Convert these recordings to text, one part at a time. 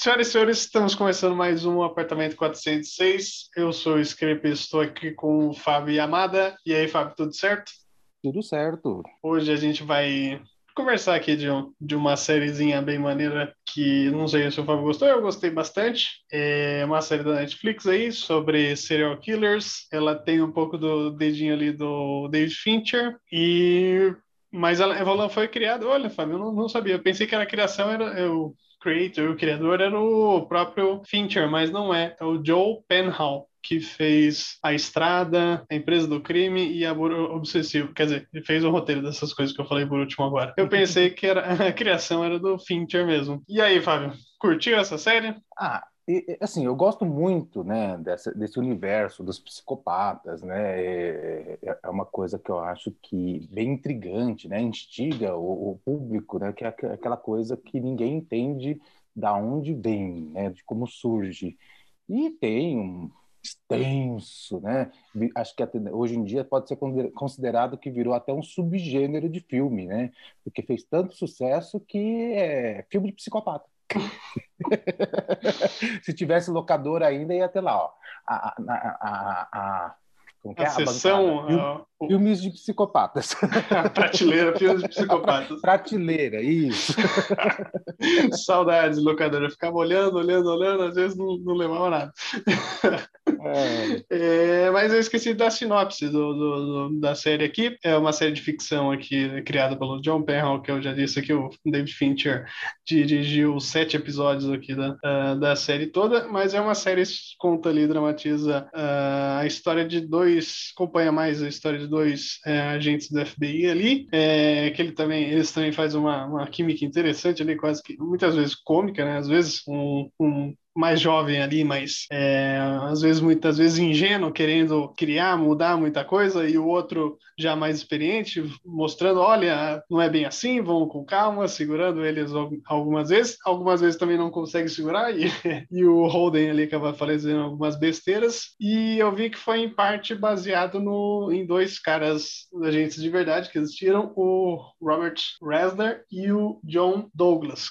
Senhoras e senhores, estamos começando mais um Apartamento 406. Eu sou o Scrape e estou aqui com o Fábio Yamada. E aí, Fábio, tudo certo? Tudo certo. Hoje a gente vai conversar aqui de, um, de uma sériezinha bem maneira que não sei se o Fábio gostou, eu gostei bastante. É uma série da Netflix aí sobre serial killers. Ela tem um pouco do dedinho ali do David Fincher e mas ela, ela foi criada. Olha, Fábio, eu não, não sabia. Eu pensei que era criação era eu creator, o criador era o próprio Fincher, mas não é. É o Joe Penhall que fez A Estrada, A Empresa do Crime e A Obsessivo. Quer dizer, ele fez o roteiro dessas coisas que eu falei por último agora. Eu pensei que era, a criação era do Fincher mesmo. E aí, Fábio, curtiu essa série? Ah, e, assim, eu gosto muito, né, dessa, desse universo dos psicopatas, né, é, é, uma coisa que eu acho que bem intrigante, né, instiga o, o público, né, que é aquela coisa que ninguém entende da onde vem, né, de como surge. E tem um extenso, né, acho que até, hoje em dia pode ser considerado que virou até um subgênero de filme, né, porque fez tanto sucesso que é filme de psicopata. Se tivesse locador ainda, ia ter lá, ó. A, a, a, a, como que é? a sessão. Uh, filmes de psicopatas. Prateleira, filmes de psicopatas. Prateleira, isso. Saudades, locadora. Eu ficava olhando, olhando, olhando, às vezes não, não levava nada. É. É, mas eu esqueci da sinopse do, do, do, da série aqui. É uma série de ficção aqui criada pelo John Penhall, que eu já disse aqui, o David Fincher dirigiu sete episódios aqui da, uh, da série toda, mas é uma série que conta ali, dramatiza uh, a história de dois, acompanha mais a história de dois uh, agentes do FBI ali, é, que ele também, eles também fazem uma, uma química interessante ali, quase que muitas vezes cômica, né? Às vezes um, um mais jovem ali, mas é, às vezes, muitas vezes ingênuo, querendo criar, mudar muita coisa, e o outro já mais experiente, mostrando, olha, não é bem assim, vão com calma, segurando eles algumas vezes, algumas vezes também não consegue segurar, e, e o Holden ali acaba fazendo algumas besteiras, e eu vi que foi em parte baseado no, em dois caras agentes de verdade que existiram, o Robert Resner e o John Douglas,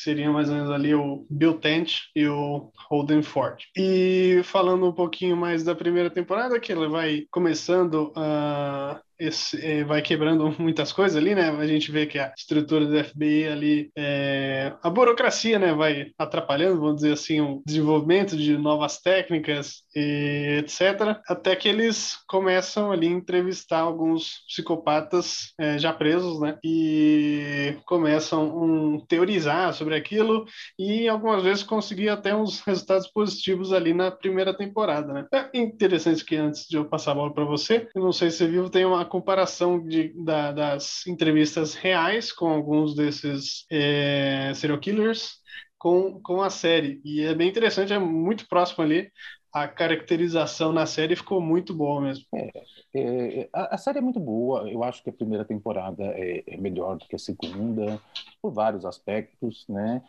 que seriam mais ou menos ali o Bill Tent e o Holden Ford. E falando um pouquinho mais da primeira temporada, que ela vai começando a esse, é, vai quebrando muitas coisas ali, né? A gente vê que a estrutura do FBI ali, é, a burocracia, né, vai atrapalhando, vamos dizer assim, o desenvolvimento de novas técnicas e etc. Até que eles começam ali a entrevistar alguns psicopatas é, já presos, né? E começam um, teorizar sobre aquilo e algumas vezes conseguir até uns resultados positivos ali na primeira temporada, né? É interessante que antes de eu passar a bola para você, eu não sei se você viu, tem uma comparação de, da, das entrevistas reais com alguns desses é, serial killers com, com a série. E é bem interessante, é muito próximo ali. A caracterização na série ficou muito boa mesmo. É, é, a, a, série é muito boa. Eu acho que a primeira temporada é, é melhor do que a segunda, por vários aspectos, né?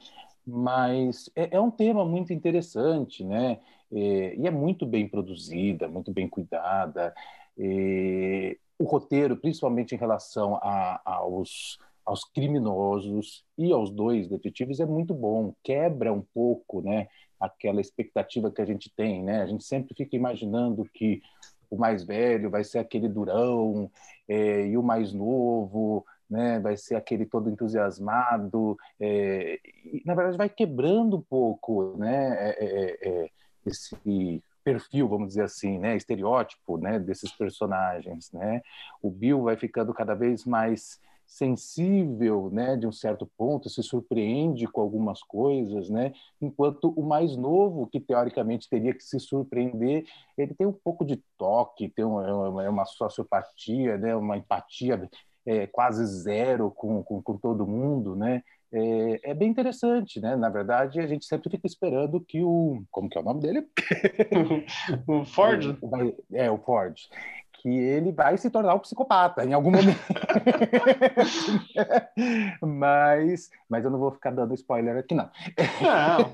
Mas é, é um tema muito interessante, né? É, e é muito bem produzida, muito bem cuidada. É, o roteiro, principalmente em relação a, aos, aos criminosos e aos dois detetives, é muito bom. Quebra um pouco, né, aquela expectativa que a gente tem, né? A gente sempre fica imaginando que o mais velho vai ser aquele durão é, e o mais novo né, vai ser aquele todo entusiasmado. É, e, na verdade, vai quebrando um pouco né, é, é, é esse perfil, vamos dizer assim, né, estereótipo, né, desses personagens, né? O Bill vai ficando cada vez mais sensível, né, de um certo ponto, se surpreende com algumas coisas, né? Enquanto o mais novo, que teoricamente teria que se surpreender, ele tem um pouco de toque, tem uma, uma sociopatia, né, uma empatia é, quase zero com, com, com todo mundo, né? É, é, bem interessante, né? Na verdade, a gente sempre fica esperando que o. Como que é o nome dele? o Ford? É, o Ford. Que ele vai se tornar um psicopata em algum momento. mas, mas eu não vou ficar dando spoiler aqui, não. Não,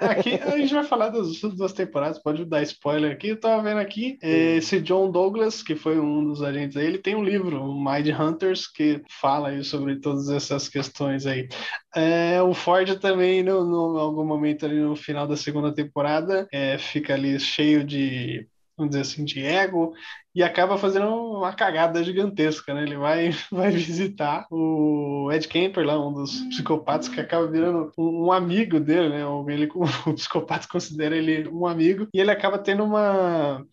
aqui a gente vai falar das duas temporadas, pode dar spoiler aqui. Eu tava vendo aqui, esse John Douglas, que foi um dos agentes aí, ele tem um livro, o Mind Hunters, que fala aí sobre todas essas questões aí. É, o Ford também, no, no algum momento ali no final da segunda temporada, é, fica ali cheio de vamos dizer assim, de ego, e acaba fazendo uma cagada gigantesca, né? Ele vai, vai visitar o Ed Kemper, lá, um dos psicopatas, que acaba virando um, um amigo dele, né? Ele, o psicopata considera ele um amigo, e ele acaba tendo uma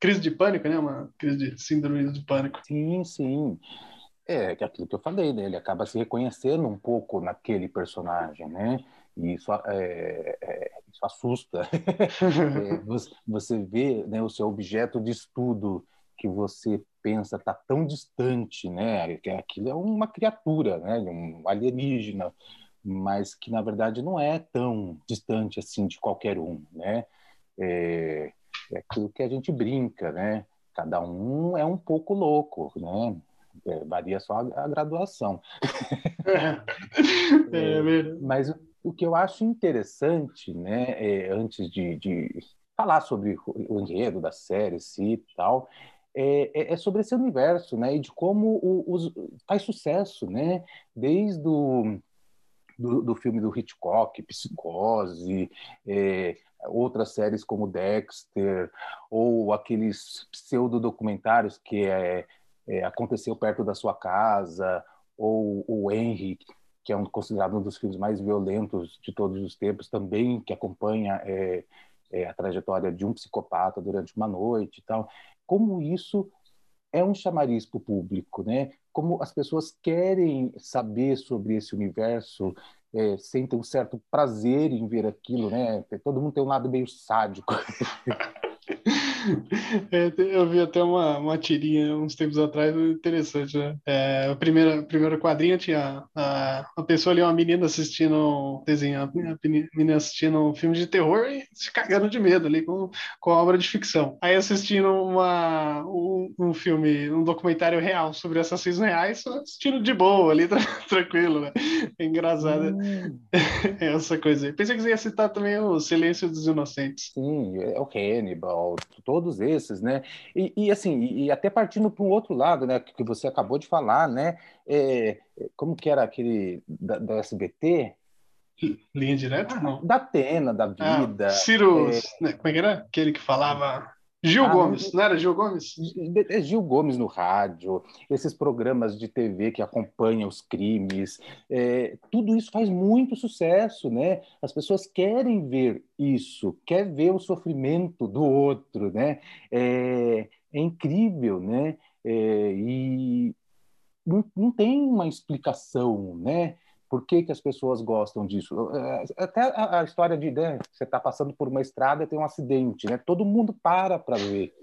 crise de pânico, né? Uma crise de síndrome de pânico. Sim, sim. É, é aquilo que eu falei, né? Ele acaba se reconhecendo um pouco naquele personagem, né? E isso, é, é, isso assusta. é, você vê né, o seu objeto de estudo que você pensa está tão distante, né? Que aquilo é uma criatura, né? Um alienígena, mas que na verdade não é tão distante assim de qualquer um, né? É, é aquilo que a gente brinca, né? Cada um é um pouco louco, né? É, varia só a, a graduação. É, é, mas o que eu acho interessante, né, é, antes de, de, falar sobre o enredo da série si, tal, é, é, é, sobre esse universo, né, e de como o, os, faz sucesso, né, desde o do, do filme do Hitchcock, Psicose, é, outras séries como Dexter, ou aqueles pseudo-documentários que é, é, aconteceu perto da sua casa, ou o Henry, que é um, considerado um dos filmes mais violentos de todos os tempos, também que acompanha é, é, a trajetória de um psicopata durante uma noite e tal. Como isso é um chamariz para o público, né? Como as pessoas querem saber sobre esse universo, é, sentem um certo prazer em ver aquilo, né? Todo mundo tem um lado meio sádico. Eu vi até uma, uma tirinha uns tempos atrás, interessante, né? É, a primeira, primeira quadrinha tinha a, a pessoa ali, uma menina assistindo um desenho, a menina assistindo um filme de terror e se cagando de medo ali com, com a obra de ficção. Aí assistindo uma, um, um filme, um documentário real sobre assassinos reais, assistindo de boa ali, tranquilo, né? É engraçado hum. essa coisa aí. Pensei que você ia citar também o Silêncio dos Inocentes. Sim, é o Cannibal, todos esses, né? E, e assim, e, até partindo para um outro lado, né, que você acabou de falar, né? É, como que era aquele da, da SBT? Linha direta? Não. Da Atena, da ah, Vida. Ah, Ciro, é... Né, como é que era? Aquele que falava Gil ah, Gomes, não era Gil Gomes? É Gil Gomes no rádio, esses programas de TV que acompanham os crimes, é, tudo isso faz muito sucesso, né? As pessoas querem ver isso, quer ver o sofrimento do outro, né? É, é incrível, né? É, e não, não tem uma explicação, né? Por que, que as pessoas gostam disso? É, até a, história de né, você está passando por uma estrada e tem um acidente, né? Todo mundo para para ver,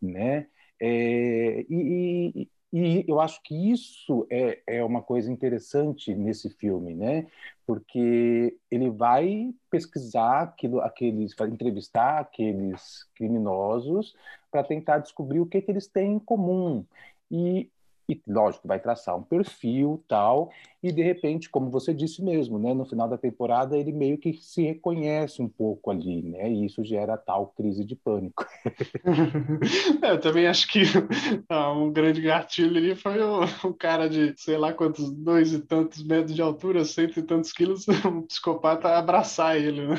né? É, e, e, e, eu acho que isso é, é uma coisa interessante nesse filme, né? Porque ele vai pesquisar aquilo, aqueles, vai entrevistar aqueles criminosos para tentar descobrir o que, que eles têm em comum. E e lógico vai traçar um perfil tal e de repente como você disse mesmo né no final da temporada ele meio que se reconhece um pouco ali né e isso gera tal crise de pânico é, eu também acho que ah, um grande gatilho ali foi o, o, cara de sei lá quantos dois e tantos metros de altura cento e tantos quilos um psicopata abraçar ele né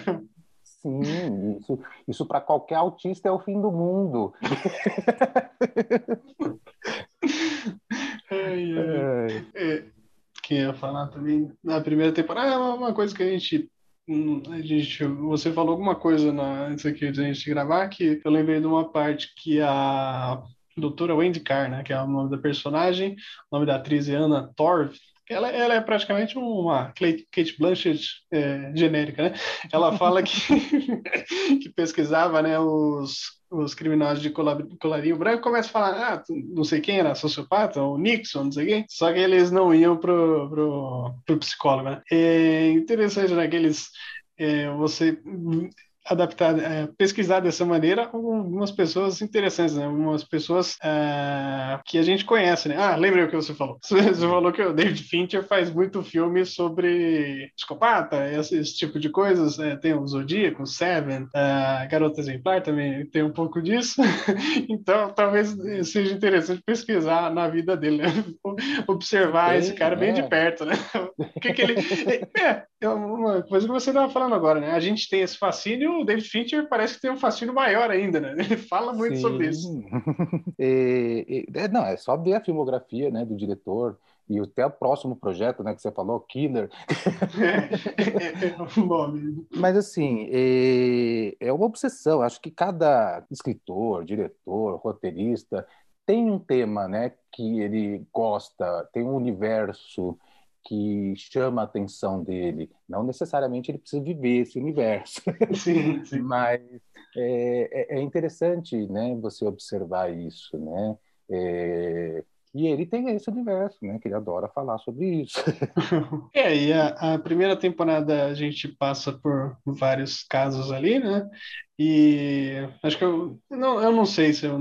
Sim, isso, isso para qualquer autista é o fim do mundo. ai, ai. É, quem ia falar também na primeira temporada é uma coisa que a gente hum, a gente, você falou alguma coisa na, antes aqui de a gente gravar que eu lembrei de uma parte que a doutora Wendy Carr, né, que é o nome da personagem, o nome da atriz é Anna Torv, ela, ela é praticamente uma Kate Blanchett é, genérica, né? Ela fala que, que pesquisava né, os, os criminosos de colarinho branco começa a falar, ah, não sei quem era sociopata, o Nixon, não sei quem, só que eles não iam pro, pro, pro psicólogo, né? É interessante, né, que eles, é, você adaptar, é, pesquisar dessa maneira algumas pessoas interessantes, né? Algumas pessoas é, que a gente conhece, né? Ah, lembrei o que você falou. Você falou que o David Fincher faz muito filme sobre psicopata, esse, esse tipo de coisas. É, tem o Zodíaco, Seven, a Garota Exemplar também tem um pouco disso. então, talvez seja interessante pesquisar na vida dele, né? observar Sim, esse cara bem de é. perto, né? o que, que ele é, é uma coisa que você estava falando agora, né? A gente tem esse fascínio, o David Fincher parece que tem um fascínio maior ainda, né? Ele fala muito Sim. sobre isso. e, e, é, não, é só ver a filmografia né, do diretor e até o próximo projeto, né, que você falou, Killer. É, é, é o nome. Mas assim, é, é uma obsessão. Acho que cada escritor, diretor, roteirista tem um tema, né, que ele gosta, tem um universo que chama a atenção dele. Não necessariamente ele precisa viver esse universo, sim, sim. mas é, é, é, interessante, né, você observar isso, né? É, e ele tem esse universo, né? Que ele adora falar sobre isso. é, e a, a, primeira temporada a gente passa por vários casos ali, né? E acho que eu não, eu não sei se eu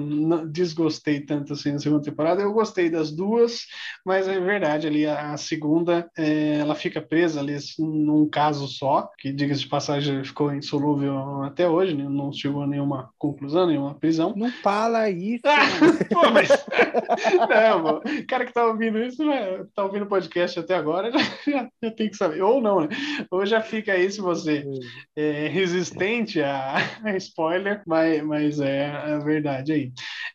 desgostei tanto assim na segunda temporada. Eu gostei das duas, mas é verdade ali a, a segunda é, ela fica presa ali num caso só, que diga-se de passagem ficou insolúvel até hoje, né? não chegou a nenhuma conclusão, nenhuma prisão. Não fala isso. pô, mas não, o cara que tá ouvindo isso, né, tá ouvindo o podcast até agora, já, já, já, tem que saber. Ou não, né? Ou já fica aí se você hum. é resistente a spoiler, mas, mas é a verdade aí.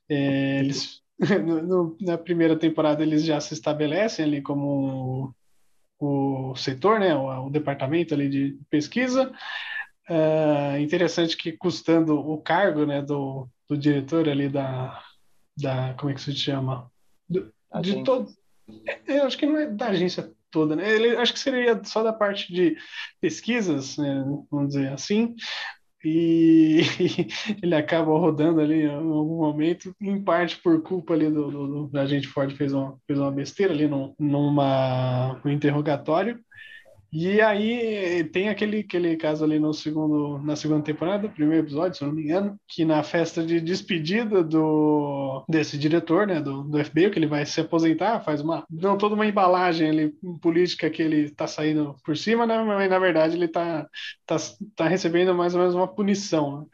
É, eles, no, no, na primeira temporada eles já se estabelecem ali como o, o setor, né, o, o, departamento ali de pesquisa. É interessante que custando o cargo né, do, do diretor ali da, da. Como é que se chama? Do, de todo. É, eu acho que não é da agência toda, né? Ele, acho que seria só da parte de pesquisas, né, vamos dizer assim, e ele acaba rodando ali em algum momento, em parte por culpa ali do, do, do agente Ford fez uma, fez uma besteira ali num, numa, no interrogatório e aí tem aquele, aquele caso ali no segundo, na segunda temporada, primeiro episódio, se não me engano, que na festa de despedida do desse diretor, né, do, do FBI, que ele vai se aposentar, faz uma não toda uma embalagem ali política que ele está saindo por cima, né, mas na verdade ele está tá, tá recebendo mais ou menos uma punição. Né?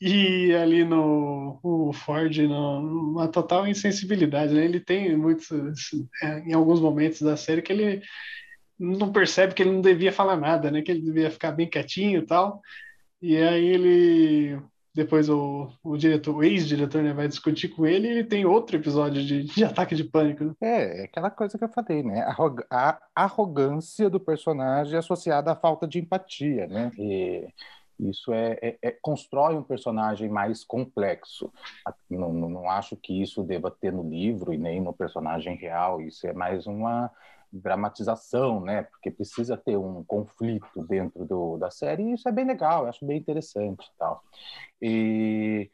E ali no o Ford, no, uma total insensibilidade, né? Ele tem muitos, é, em alguns momentos da série que ele não percebe que ele não devia falar nada, né? Que ele devia ficar bem quietinho e tal. E aí ele depois o, o diretor, o ex-diretor, né, vai discutir com ele e ele tem outro episódio de, de ataque de pânico. Né? É, é aquela coisa que eu falei, né? A, arrogância do personagem associada à falta de empatia, né? E isso é, é, é, constrói um personagem mais complexo. Não, não, não acho que isso deva ter no livro e nem no personagem real. Isso é mais uma dramatização, né? Porque precisa ter um conflito dentro do, da série e isso é bem legal, eu acho bem interessante tal. E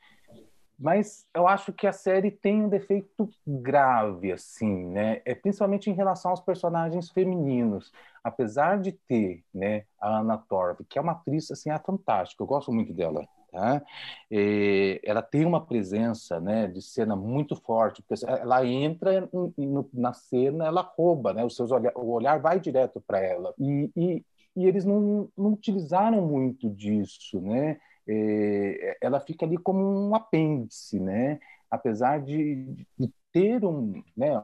mas eu acho que a série tem um defeito grave, assim, né? É principalmente em relação aos personagens femininos. Apesar de ter, né, a Anna Torv, que é uma atriz assim, é fantástica, eu gosto muito dela. E ela tem uma presença né, de cena muito forte, porque ela entra na cena, ela rouba, né, os seus olhar, o olhar vai direto para ela. E, e, e, eles não, não utilizaram muito disso, né? Ela fica ali como um apêndice, né? Apesar de, de ter um, né,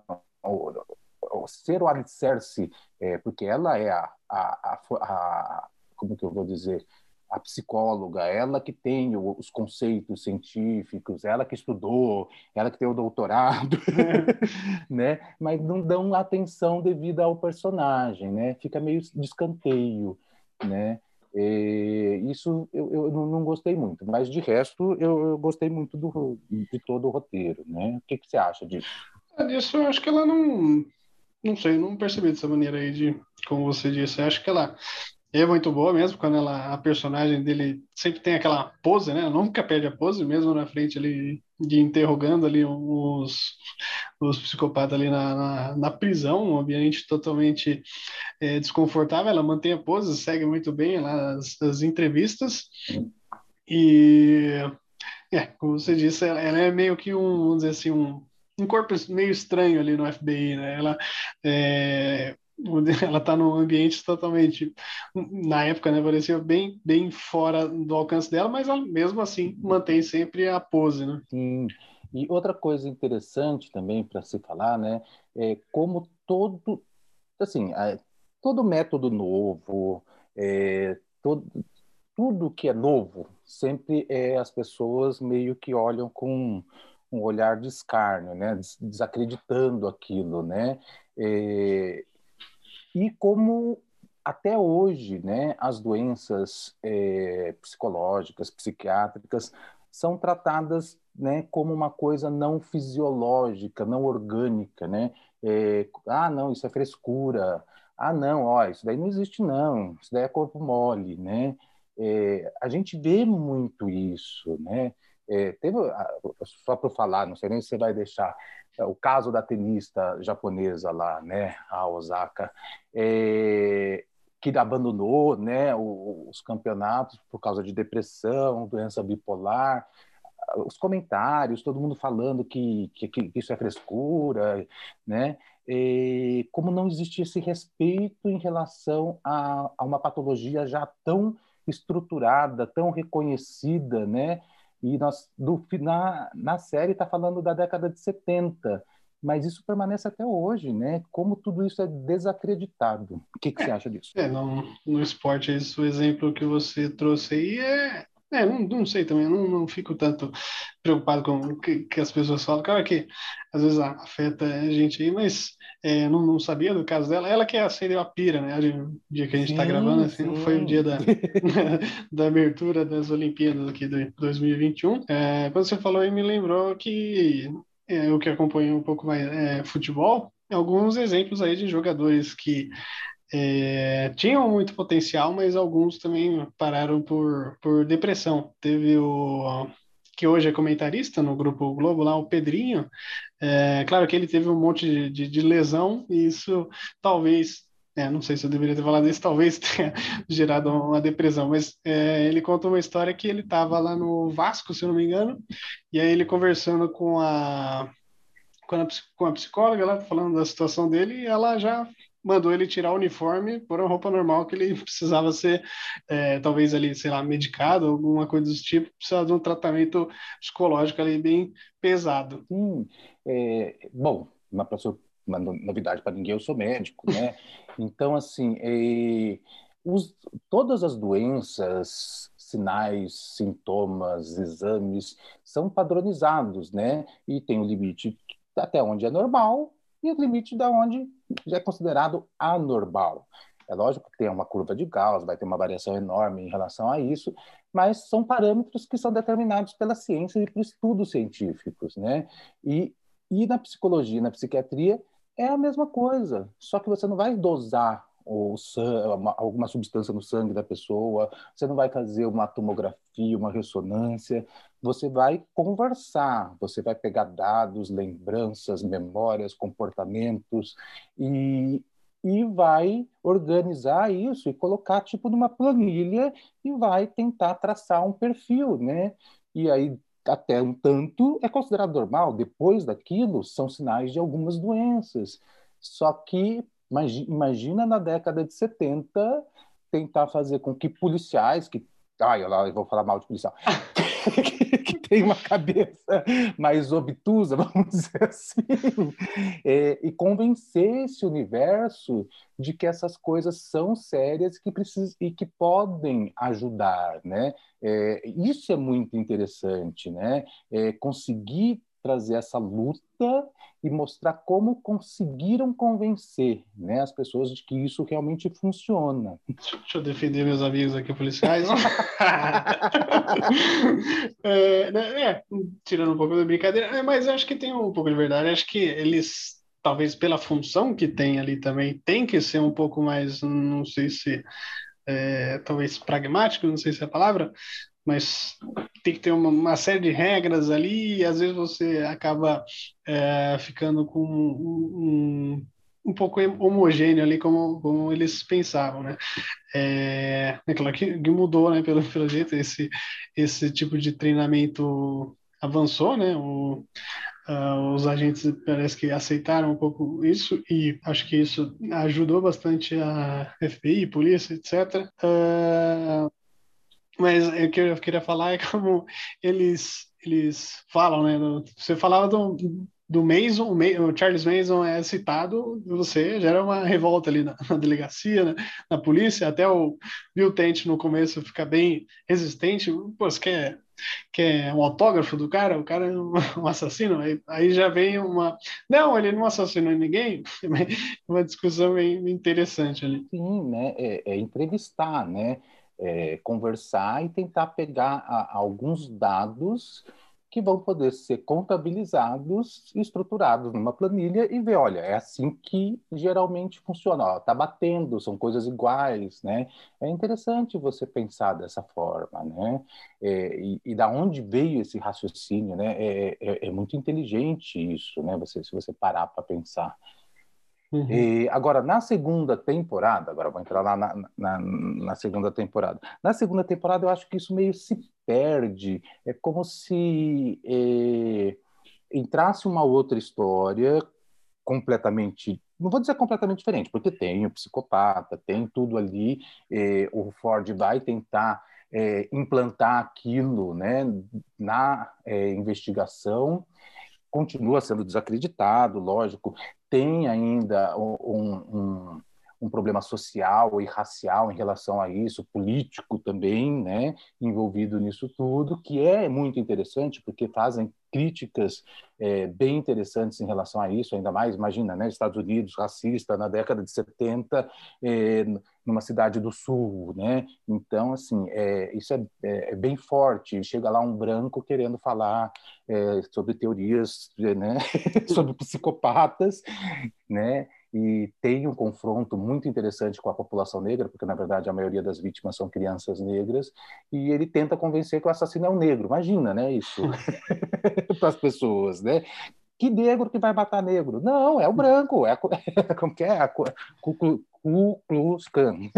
ser o alicerce, é, porque ela é a, a, a, a como que eu vou dizer, a psicóloga, ela que tem os conceitos científicos, ela que estudou, ela que tem o doutorado, né? Mas não dão atenção devida ao personagem, né? Fica meio de escanteio, né? E isso eu, eu não gostei muito, mas de resto eu, eu gostei muito do, de todo o roteiro, né? O que, que você acha disso? É, disso eu acho que ela não, não sei, não percebi dessa maneira aí de, como você disse, acho que ela é muito boa mesmo, quando ela, a personagem dele sempre tem aquela pose, né? Ela nunca perde a pose, mesmo na frente ali, de interrogando ali os, os psicopatas ali na, na, na prisão, um ambiente totalmente é, desconfortável. Ela mantém a pose, segue muito bem lá as, as entrevistas. E, é, como você disse, ela, ela é meio que um, vamos dizer assim, um, um corpo meio estranho ali no FBI, né? Ela, é, ela está num ambiente totalmente, na época, né, parecia bem, bem fora do alcance dela, mas ela, mesmo assim mantém sempre a pose, né? Sim. E outra coisa interessante também para se falar, né, é como todo, assim, todo método novo, é, todo, tudo que é novo, sempre é, as pessoas meio que olham com um olhar de escárnio, né, desacreditando aquilo, né, é, e como até hoje, né, as doenças é, psicológicas, psiquiátricas são tratadas né, como uma coisa não fisiológica, não orgânica, né? É, ah, não, isso é frescura. Ah, não, ó, isso daí não existe não. Isso daí é corpo mole, né? É, a gente vê muito isso, né? É, teve, só para falar, não sei nem se você vai deixar, o caso da tenista japonesa lá, né, a Osaka, é, que abandonou, né, os campeonatos por causa de depressão, doença bipolar, os comentários, todo mundo falando que, que, que isso é frescura, né? E como não existe esse respeito em relação a, a uma patologia já tão estruturada, tão reconhecida, né? E nós, do, na, na série está falando da década de 70, mas isso permanece até hoje, né? Como tudo isso é desacreditado. O que, que você acha disso? É, no, esporte, esse o exemplo que você trouxe aí é é, não, não sei também, não, não fico tanto preocupado com o que, que as pessoas falam. Claro que às vezes afeta a gente aí, mas é, não, não sabia do caso dela. Ela que acendeu a pira, né? O dia que a gente está gravando, assim, não foi o dia da, da abertura das Olimpíadas aqui de 2021. É, quando você falou aí, me lembrou que é, eu que acompanho um pouco mais é, futebol, alguns exemplos aí de jogadores que é, tinham muito potencial, mas alguns também pararam por, por depressão. Teve o que hoje é comentarista no Grupo Globo, lá o Pedrinho. É, claro que ele teve um monte de, de, de lesão, e isso talvez é, não sei se eu deveria ter falado isso, talvez tenha gerado uma depressão, mas é, ele conta uma história que ele estava lá no Vasco, se eu não me engano, e aí ele conversando com a, com a, com a psicóloga lá, falando da situação dele, e ela já mandou ele tirar o uniforme por uma roupa normal que ele precisava ser, é, talvez ali, sei lá, medicado, alguma coisa do tipo, precisava de um tratamento psicológico ali bem pesado. Sim, é, bom, uma, uma novidade para ninguém, eu sou médico, né? então, assim, é, os, todas as doenças, sinais, sintomas, exames são padronizados, né? E tem o limite até onde é normal e o limite da onde já é considerado anormal. É lógico que tem uma curva de Gauss, vai ter uma variação enorme em relação a isso, mas são parâmetros que são determinados pela ciência e por estudos científicos, né? E, e na psicologia, na psiquiatria, é a mesma coisa, só que você não vai dosar ou alguma substância no sangue da pessoa, você não vai fazer uma tomografia, uma ressonância, você vai conversar, você vai pegar dados, lembranças, memórias, comportamentos e, e vai organizar isso e colocar tipo numa planilha e vai tentar traçar um perfil, né? E aí até um tanto é considerado normal, depois daquilo são sinais de algumas doenças. Só que Imagina na década de 70 tentar fazer com que policiais que ai, eu vou falar mal de policial, que, tem uma cabeça mais obtusa, vamos dizer assim, é, e convencer esse universo de que essas coisas são sérias que precisam, e que podem ajudar, né? É, isso é muito interessante, né? É, conseguir trazer essa luta e mostrar como conseguiram convencer né, as pessoas de que isso realmente funciona. Deixa eu defender meus amigos aqui policiais. é, né, é, tirando um pouco da brincadeira, é, mas acho que tem um pouco de verdade. Acho que eles, talvez pela função que tem ali também, tem que ser um pouco mais, não sei se é, talvez pragmático, não sei se é a palavra, mas tem que ter uma, uma, série de regras ali e às vezes você acaba é, ficando com um, um, um pouco homogêneo ali, como, como eles pensavam, né? É, é claro que, que, mudou, né, pelo, pelo jeito, esse, esse tipo de treinamento avançou, né? O, uh, os agentes parece que aceitaram um pouco isso e acho que isso ajudou bastante a FBI, polícia, etc. Uh, ah, mas o que eu queria falar é como eles eles falam, né? Você falava do, do Mason, o Charles Mason é citado, você gera uma revolta ali na, na delegacia, né, na polícia, até o Bill Tent no começo fica bem resistente, pô, você quer, quer um autógrafo do cara? O cara é um, um assassino? Aí, aí, já vem uma... Não, ele não assassinou ninguém, uma discussão bem interessante ali. Sim, né, é, é entrevistar, né, é, conversar e tentar pegar a, alguns dados que vão poder ser contabilizados e estruturados numa planilha e ver, olha, é assim que geralmente funciona, está batendo, são coisas iguais, né? É interessante você pensar dessa forma, né? É, e, e, da onde veio esse raciocínio, né? É, é, é muito inteligente isso, né? Você, se você parar para pensar. Uhum. E, agora, na segunda temporada, agora vou entrar lá na, na, na, segunda temporada. Na segunda temporada, eu acho que isso meio se perde. É como se é, entrasse uma outra história completamente. Não vou dizer completamente diferente, porque tem o psicopata, tem tudo ali. É, o Ford vai tentar é, implantar aquilo né, na é, investigação continua sendo desacreditado, lógico, tem ainda um, um, um, problema social e racial em relação a isso, político também, né, envolvido nisso tudo, que é muito interessante porque fazem críticas é, bem interessantes em relação a isso, ainda mais, imagina, né, Estados Unidos racista na década de 70, é, numa cidade do sul, né? Então, assim, é, isso é, é, é, bem forte. Chega lá um branco querendo falar é, sobre teorias, né? sobre psicopatas, né? E tem um confronto muito interessante com a população negra, porque na verdade a maioria das vítimas são crianças negras, e ele tenta convencer que o assassino é um negro. Imagina, né? Isso para as pessoas, né? que negro que vai matar negro? Não, é o branco, é a, como que é? A, Ku Klux Klan.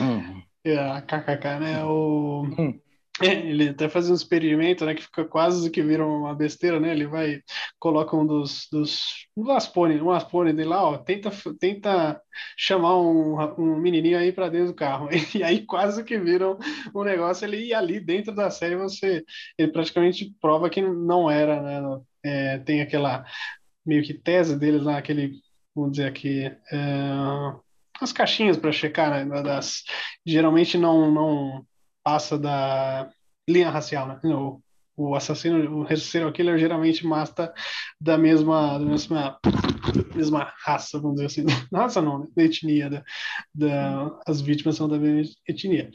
hum. É, KKK, né? O... Hum. Ele até faz um experimento, né, que fica quase que vira uma besteira, né? Ele vai coloca um dos dos um Aspone, um Aspone dele lá, ó, tenta tenta chamar um, um menininho aí para dentro do carro. E aí quase que viram um, um negócio ele e ali dentro da série você ele praticamente prova que não era, né? É, tem aquela meio que tese deles lá, aquele vamos dizer aqui, é, as caixinhas para checar, né, das, geralmente não, não passa da linha racial, né? O, o assassino, o serial killer geralmente mata da mesma, da mesma, mesma raça, vamos dizer assim. Raça não, né? Da etnia, da, da, as vítimas são da mesma etnia.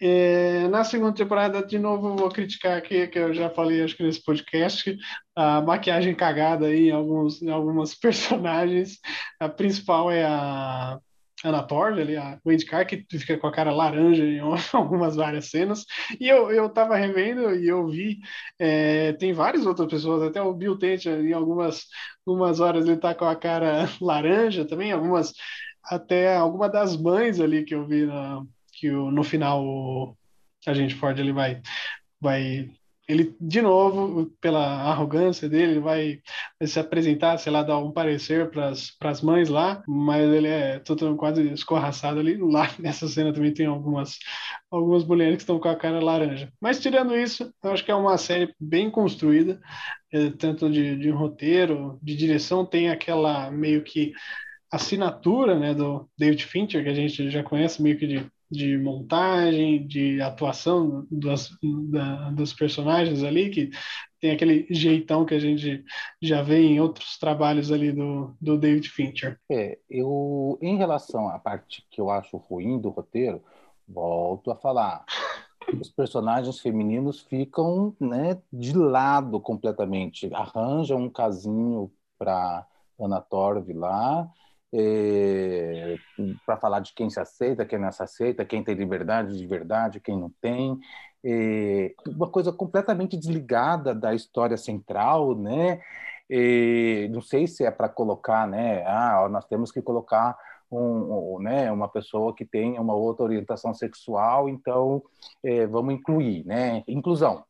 É, na segunda temporada, de novo, vou criticar aqui, que eu já falei, acho que nesse podcast, a maquiagem cagada aí em, alguns, em algumas personagens. A principal é a Anna Torv, ali, a Wendy Carr, que fica com a cara laranja em algumas várias cenas. E eu, eu tava revendo e eu vi, é, tem várias outras pessoas, até o Bill Tent, em algumas, algumas horas ele tá com a cara laranja também, algumas, até alguma das mães ali que eu vi na que o, no final o agente Ford ele vai, vai ele de novo pela arrogância dele vai, se apresentar, sei lá, dar um parecer para as mães lá, mas ele é todo quase escorraçado ali. Lá nessa cena também tem algumas algumas mulheres que estão com a cara laranja. Mas tirando isso, eu acho que é uma série bem construída, é, tanto de, de roteiro, de direção, tem aquela meio que assinatura né, do David Fincher, que a gente já conhece meio que de de montagem, de atuação dos, da, dos personagens ali, que tem aquele jeitão que a gente já vê em outros trabalhos ali do, do David Fincher. É, eu, em relação à parte que eu acho ruim do roteiro, volto a falar. Os personagens femininos ficam né, de lado completamente. Arranjam um casinho para Ana Torv lá, é, para falar de quem se aceita, quem não se aceita, quem tem liberdade de verdade, quem não tem. É, uma coisa completamente desligada da história central, né? E não sei se é para colocar, né? Ah, nós temos que colocar um, um, né, uma pessoa que tenha uma outra orientação sexual, então é, vamos incluir, né? Inclusão.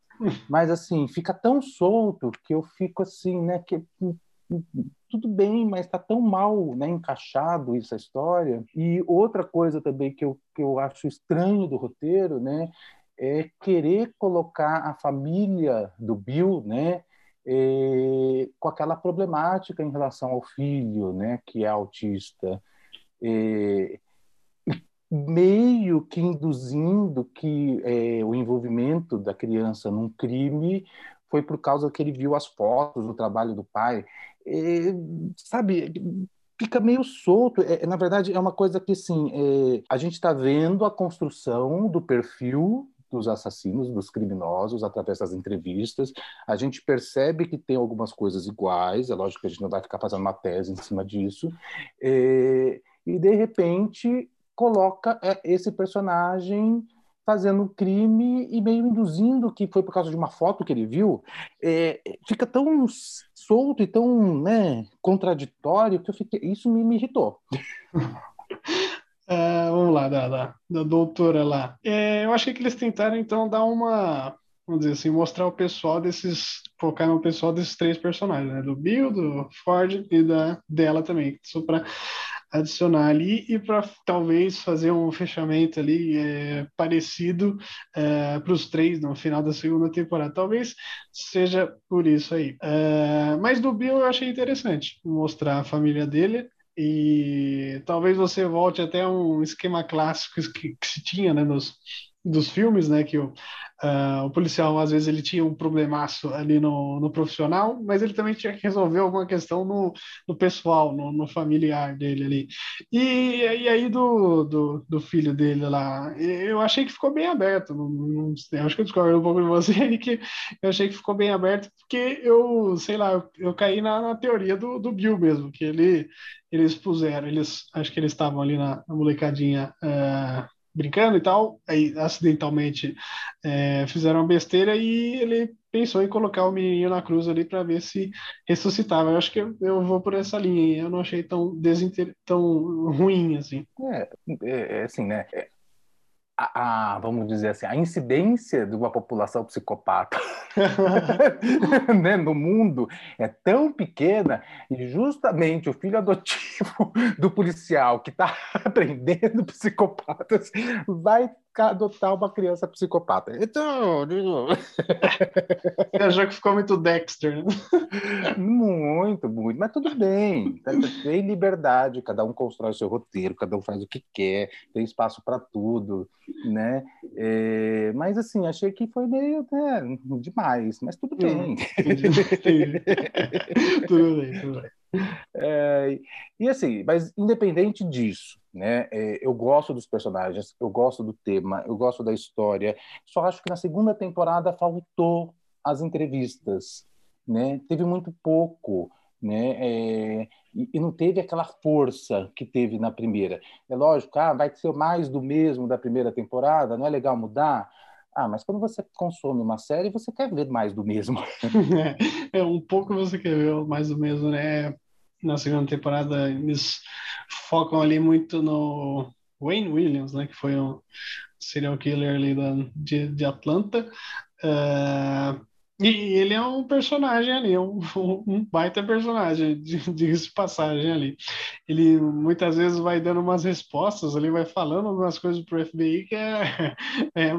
Mas assim, fica tão solto que eu fico assim, né? Que tudo bem, mas está tão mal né, encaixado essa história. E outra coisa também que eu, que eu acho estranho do roteiro, né, é querer colocar a família do Bill, né, é, com aquela problemática em relação ao filho, né, que é autista, é, meio que induzindo que é, o envolvimento da criança num crime foi por causa que ele viu as fotos do trabalho do pai. É, sabe, fica meio solto. É, na verdade, é uma coisa que, assim, é, a gente está vendo a construção do perfil dos assassinos, dos criminosos, através das entrevistas. A gente percebe que tem algumas coisas iguais, é lógico que a gente não vai ficar fazendo uma tese em cima disso. É, e, de repente, coloca é, esse personagem fazendo crime e meio induzindo que foi por causa de uma foto que ele viu, é, fica tão solto e tão né, contraditório que eu fiquei, isso me, me irritou. Uh, vamos lá, da, da, da doutora lá. É, eu achei que eles tentaram, então, dar uma, vamos dizer assim, mostrar o pessoal desses, focar no pessoal desses três personagens, né? Do Bill, do Ford e da dela também, só para adicionar ali e para talvez fazer um fechamento ali é, parecido é, para os três no final da segunda temporada. Talvez seja por isso aí. É, mas do Bill eu achei interessante mostrar a família dele e talvez você volte até um esquema clássico que, se tinha né, nos, dos filmes, né, que o, uh, o policial às vezes ele tinha um problemaço ali no, no profissional, mas ele também tinha que resolver alguma questão no, no pessoal, no, no familiar dele ali. E, e aí do, do, do, filho dele lá, eu achei que ficou bem aberto, não, não acho que eu discordo um pouco de você que eu achei que ficou bem aberto, porque eu, sei lá, eu, eu caí na, na teoria do, do Bill mesmo, que ele eles puseram, eles acho que eles estavam ali na, na molecadinha uh, brincando e tal, aí acidentalmente é, fizeram uma besteira e ele pensou em colocar o menininho na cruz ali para ver se ressuscitava. Eu acho que eu, eu, vou por essa linha, eu não achei tão desinter... tão ruim assim. É, é, é assim, né? A, a, vamos dizer assim, a incidência de uma população psicopata né, no mundo é tão pequena e justamente o filho adotivo do policial que está aprendendo psicopatas vai adotar uma criança psicopata. Então. Você achou que ficou muito Dexter, né? Muito, muito. Mas tudo bem. Tem liberdade, cada um constrói o seu roteiro, cada um faz o que quer, tem espaço para tudo, né? É, mas assim, achei que foi meio né, demais, mas tudo bem. tudo bem, tudo bem. É, e assim, mas independente disso, né? É, eu gosto dos personagens, eu gosto do tema, eu gosto da história. Só acho que na segunda temporada faltou as entrevistas, né? Teve muito pouco, né? É, e, não teve aquela força que teve na primeira. É lógico, ah, vai ser mais do mesmo da primeira temporada, não é legal mudar? Ah, mas quando você consome uma série, você quer ver mais do mesmo. é, um pouco você quer ver mais do mesmo, né? Na segunda temporada, eles focam ali muito no Wayne Williams, né? Que foi um serial killer ali da, de, de Atlanta. Uh, e ele é um personagem ali, um, um baita personagem, diga-se passagem ali. Ele muitas vezes vai dando umas respostas, ele vai falando algumas coisas para o FBI que é, é,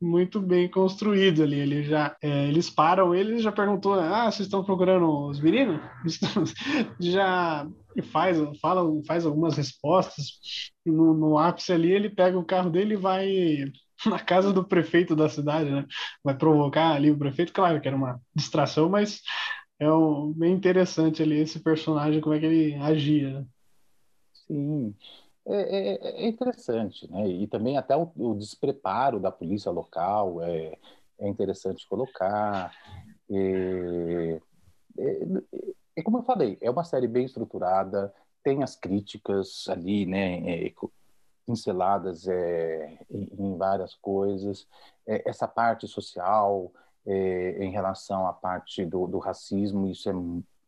muito bem construído ali. Ele já, é, eles param ele já perguntou: Ah, vocês estão procurando os meninos? já faz, fala, faz algumas respostas. No, no ápice ali, ele pega o carro dele e vai na casa do prefeito da cidade, né? Vai provocar ali o prefeito, claro que era uma distração, mas é um, bem interessante ali esse personagem, como é que ele agia, né? Sim, é, é, é interessante, né? E também até o, o, despreparo da polícia local é, é interessante colocar. É, é, é, como eu falei, é uma série bem estruturada, tem as críticas ali, né? Pinceladas é, em, em, várias coisas. É, essa parte social, é, em relação à parte do, do, racismo, isso é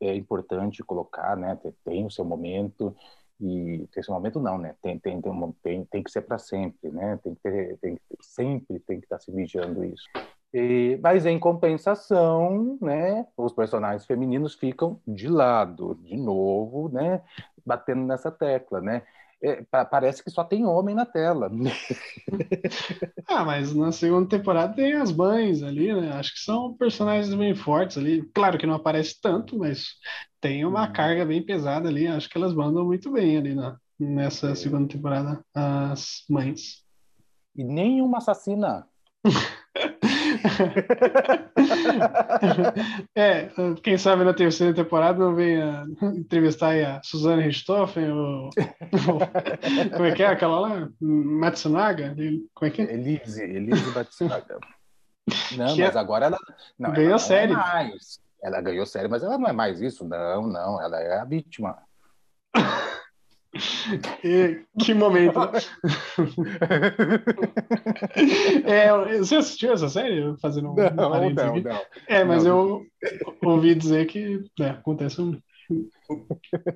é importante colocar, né? Tem o seu momento e tem esse momento não, né? Tem tem tem, tem que ser para sempre, né? Tem que ter, tem sempre tem que estar tá se vigiando isso. E, mas em compensação, né? Os personagens femininos ficam de lado, de novo, né? Batendo nessa tecla, né? É, parece que só tem homem na tela. ah, mas na segunda temporada tem as mães ali, né? Acho que são personagens bem fortes ali. Claro que não aparece tanto, mas tem uma hum. carga bem pesada ali. Acho que elas mandam muito bem ali na, nessa é. segunda temporada, as mães. E nenhuma assassina. é, quem sabe na terceira temporada não venha entrevistar a Suzane Richthofen, ou, como é que é aquela lá? Matsunaga? Como é que é? Elise, Elise Matsunaga. Não, que mas é... agora ela. Não, ganhou ela série. É mais. Ela ganhou série, mas ela não é mais isso. Não, não, ela é a vítima. E, que momento. é, você assistiu essa série? Fazendo um não, não, não, É, mas não. eu ouvi dizer que né, acontece um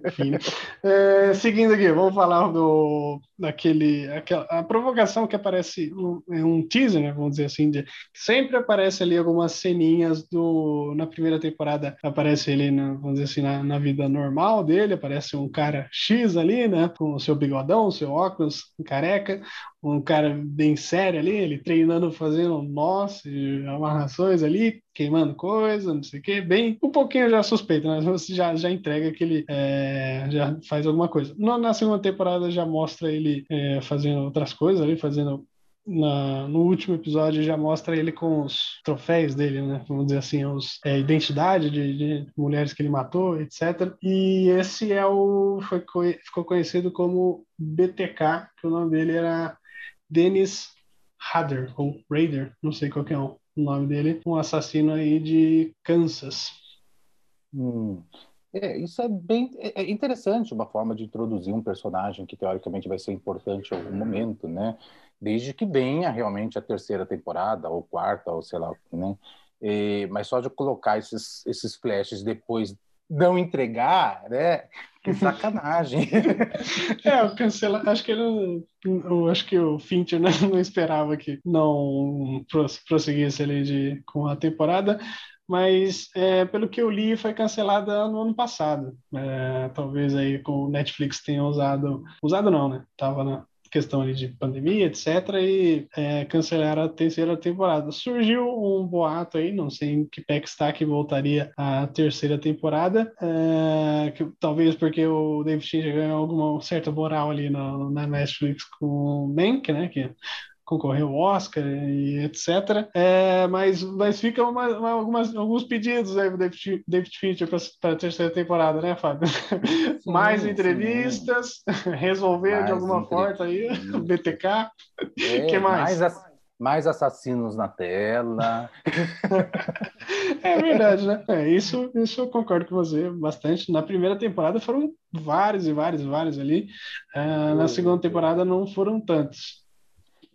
enfim, né? é, seguindo aqui, vamos falar do daquele aquela, a provocação que aparece é um teaser, né, vamos dizer assim, de, sempre aparece ali algumas ceninhas do na primeira temporada aparece ele, na, vamos dizer assim, na, na, vida normal dele, aparece um cara X ali, né, com o seu bigodão, o seu óculos, careca, um cara bem sério ali, ele treinando, fazendo nós amarrações ali, queimando coisa, não sei o quê, bem, um pouquinho já suspeito, né? Você já, já entrega que ele é, já faz alguma coisa. Na segunda temporada já mostra ele é, fazendo outras coisas ali, fazendo na, no último episódio já mostra ele com os troféus dele, né? Vamos dizer assim, os, é, identidade de, de, mulheres que ele matou, etc. E esse é o foi, ficou conhecido como BTK, que o nome dele era Dennis Hader, ou Raider, não sei qual é o nome dele, um assassino aí de Kansas. Hum. É, isso é bem é, é interessante, uma forma de introduzir um personagem que teoricamente vai ser importante em algum momento, né? Desde que venha realmente a terceira temporada, ou quarta, ou sei lá, né? E, mas só de colocar esses, esses flashes depois não entregar, né? Que sacanagem. é, o cancela. Acho que ele eu acho que o Fincher não, não esperava que não prosseguisse ali de, com a temporada, mas é, pelo que eu li foi cancelada no ano passado. É, talvez aí com o Netflix tenha usado, usado não, né? Tava na, questão ali de pandemia, etc., e é, cancelaram a terceira temporada. Surgiu um boato aí, não sei em que pé que está, que voltaria a terceira temporada, é, que, talvez porque o David Fincher ganhou alguma certa moral ali na, na Netflix com o Mank, né, que concorreu ao Oscar e etc. É, mas, mas ficam uma, uma, algumas, alguns pedidos aí para David, David Fincher para a terceira temporada, né, Fábio? Sim, mais entrevistas, sim. resolver mais de alguma forma aí, BTK. É, que mais? mais mais assassinos na tela. é verdade, né? É, isso, isso eu concordo com você bastante. Na primeira temporada foram vários e vários, vários ali. Uh, na segunda temporada não foram tantos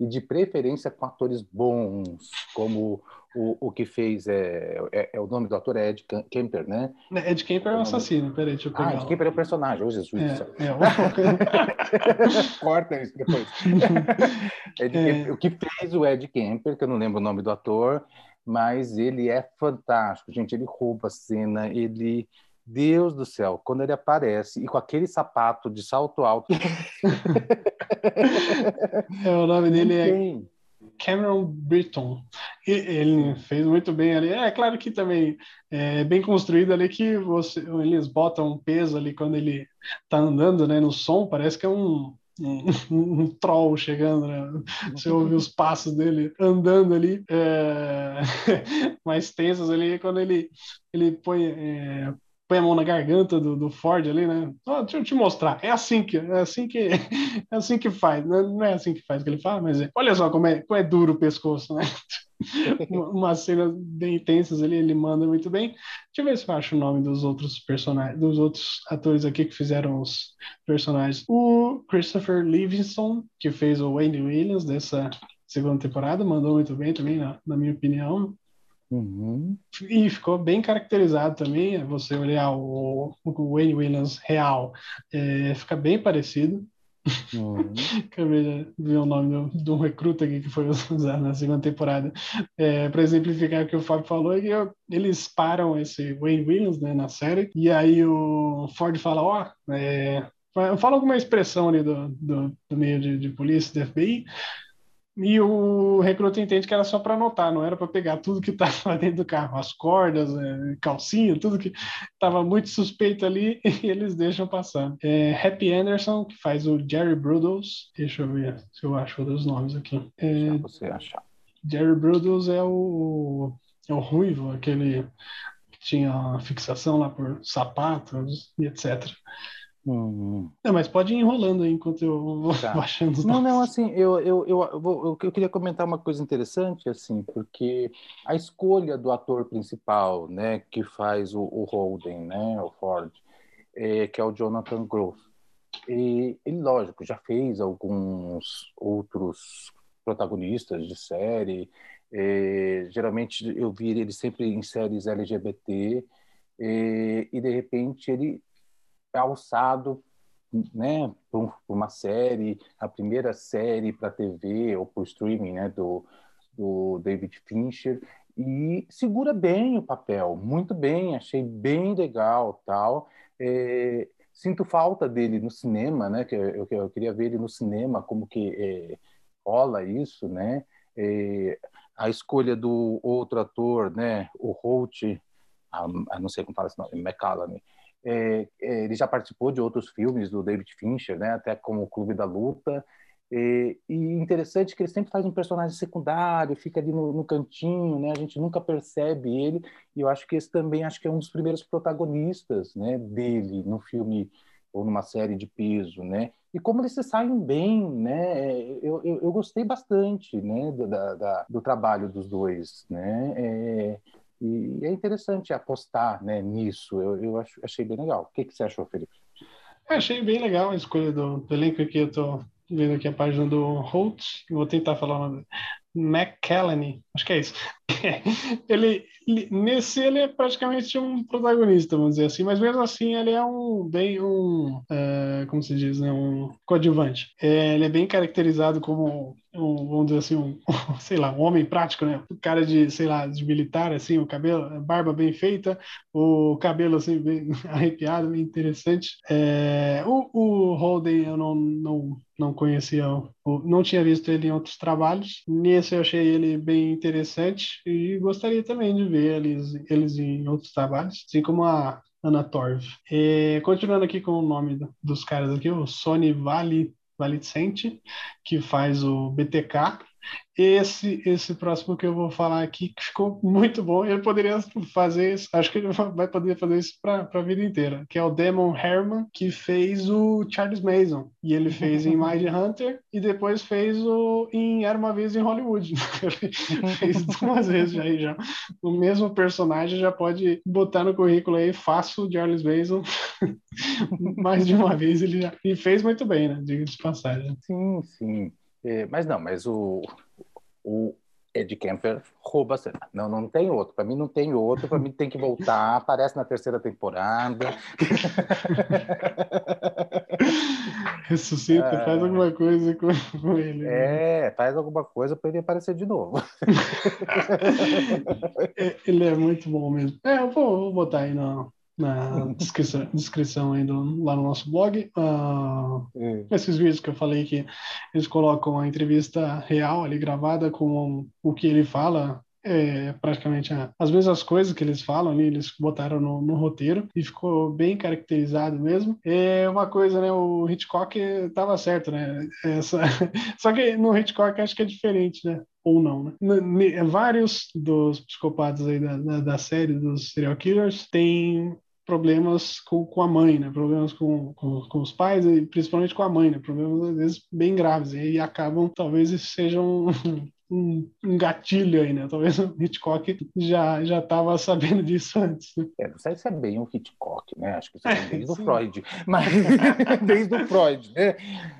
e de preferência com atores bons, como o, o que fez é, é, é, o nome do ator é Ed Kemper, né? Ed Kemper é o assassino, peraí, deixa eu pegar. Ah, Ed Kemper é o personagem, oh Jesus. É, é, Corta isso depois. Ed é. Kemper, o que fez o Ed Kemper, que eu não lembro o nome do ator, mas ele é fantástico, gente, ele rouba a cena, ele Deus do céu, quando ele aparece e com aquele sapato de salto alto. é, o nome dele é Cameron Britton. Ele fez muito bem ali. É claro que também é bem construído ali que você, eles botam um peso ali quando ele tá andando, né, no som, parece que é um um, um, troll chegando, né? Você ouve os passos dele andando ali, é... mais tensos ali, quando ele, ele põe, é põe a mão na garganta do, do Ford ali, né? Oh, deixa eu te mostrar. É assim que é assim que é assim que faz. Não é assim que faz que ele fala, mas é, olha só como é, como é duro o pescoço, né? Umas cenas bem intensas ali, ele manda muito bem. Deixa eu ver se eu acho o nome dos outros personagens, dos outros atores aqui que fizeram os personagens. O Christopher Livingston, que fez o Wayne Williams dessa segunda temporada, mandou muito bem também, na, na minha opinião. Uhum. E ficou bem caracterizado também. Você olhar o, o Wayne Williams real, é, fica bem parecido. Uhum. Acabei de ver o nome de um recruta aqui que foi usado na segunda temporada. É, para exemplificar o que o Fábio falou, é eles param esse Wayne Williams né, na série, e aí o Ford fala: Ó, oh, é, fala alguma expressão ali do, do, do meio de, de polícia, do FBI, e o recruta entende que era só para anotar, não era para pegar tudo que estava dentro do carro, as cordas, é, calcinha, tudo que estava muito suspeito ali, e eles deixam passar. É, Happy Anderson, que faz o Jerry Brudels, deixa eu ver se eu acho os nomes aqui. É, você achar. Jerry Brudels é o, é o ruivo, aquele que tinha fixação lá por sapatos e etc. Hum. Não, mas pode ir enrolando aí enquanto eu vou tá. baixando os Não, não, assim, eu, eu, eu, eu, eu queria comentar uma coisa interessante, assim, porque a escolha do ator principal, né, que faz o, o Holden, né, o Ford, é, que é o Jonathan Groff, e ele, lógico, já fez alguns outros protagonistas de série, é, geralmente eu vi ele sempre em séries LGBT, e, e de repente ele alçado né, por, uma série, a primeira série para TV ou para streaming né, do, do David Fincher, e segura bem o papel, muito bem, achei bem legal tal. É, sinto falta dele no cinema, né? Que eu, eu, queria ver ele no cinema, como que é, rola isso, né? É, a escolha do outro ator, né? O Holt, a, a não sei como fala esse nome, McCallum, é, é, ele já participou de outros filmes do David Fincher, né? Até como o Clube da Luta. E, e interessante que ele sempre faz um personagem secundário, fica ali no, no, cantinho, né? A gente nunca percebe ele. E eu acho que esse também acho que é um dos primeiros protagonistas, né? Dele no filme ou numa série de peso, né? E como eles se saem bem, né? Eu, eu, eu gostei bastante, né? Do, da, do trabalho dos dois, né? É, e é interessante apostar né, nisso. Eu, eu acho, achei bem legal. O que, que você achou, Felipe? Eu achei bem legal a escolha do, do elenco aqui. Eu estou vendo aqui a página do Holt. Vou tentar falar o nome. McCallany, acho que é isso. ele, ele, nesse ele é praticamente um protagonista, vamos dizer assim, mas mesmo assim ele é um bem um, uh, como se diz, né, um coadjuvante. É, ele é bem caracterizado como um, vamos dizer assim, um, sei lá, um homem prático, né? O cara de, sei lá, de militar, assim, o cabelo, barba bem feita, o cabelo, assim, bem arrepiado, bem interessante. É, o, o Holden eu não, não, não conhecia, não tinha visto ele em outros trabalhos. Nesse eu achei ele bem interessante e gostaria também de ver eles, eles em outros trabalhos, assim como a Ana Torv. É, continuando aqui com o nome dos caras aqui, o Sony Vale Valicente, que faz o BTK, esse, esse próximo que eu vou falar aqui, que ficou muito bom, ele poderia fazer isso, acho que ele vai poder fazer isso para a vida inteira, que é o Damon Herman, que fez o Charles Mason. E ele fez em Mind Hunter e depois fez o em Era Uma Vez em Hollywood. fez duas vezes aí já. O mesmo personagem já pode botar no currículo aí, faço o Charles Mason. Mais de uma vez ele já. E fez muito bem, né? Diga de passagem. Sim, sim. É, mas não, mas o, o Ed Kemper rouba a cena. Não, não tem outro. Para mim não tem outro. Para mim tem que voltar. Aparece na terceira temporada. Ressuscita, é... faz alguma coisa com, com ele. Né? É, faz alguma coisa para ele aparecer de novo. É, ele é muito bom mesmo. É, eu vou, vou botar aí no, na descrição, descrição aí do, lá no nosso blog. Uh, Esses vídeos que eu falei que eles colocam a entrevista real ali gravada com o que ele fala. É, praticamente as mesmas coisas que eles falam ali, eles botaram no, no, roteiro e ficou bem caracterizado mesmo. É uma coisa, né? O Hitchcock estava certo, né? Essa... Só que no Hitchcock acho que é diferente, né? ou não, né? Vários dos psicopatas aí da, da, da, série dos serial killers têm problemas com, com a mãe, né? Problemas com, com, com, os pais e principalmente com a mãe, né? Problemas às vezes bem graves e acabam, talvez sejam um, um, gatilho aí, né? Talvez o Hitchcock já já estava sabendo disso antes. Né? É, não sei se é bem o Hitchcock, né? Acho que isso é desde o Freud, mas desde o Freud, né?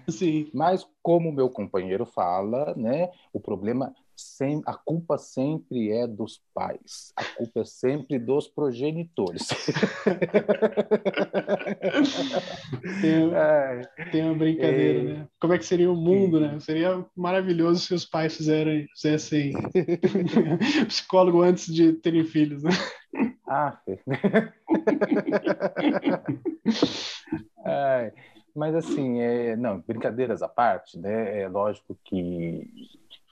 Sim. Mas como o meu companheiro fala, né? O problema sem, a culpa sempre é dos pais, a culpa é sempre dos progenitores. tem, é, tem uma brincadeira, é, né? Como é que seria o mundo, né? Seria maravilhoso se os pais fizerem, fizessem psicólogo antes de terem filhos, né? Ah, é, mas assim, é, não, brincadeiras à parte, né? É lógico que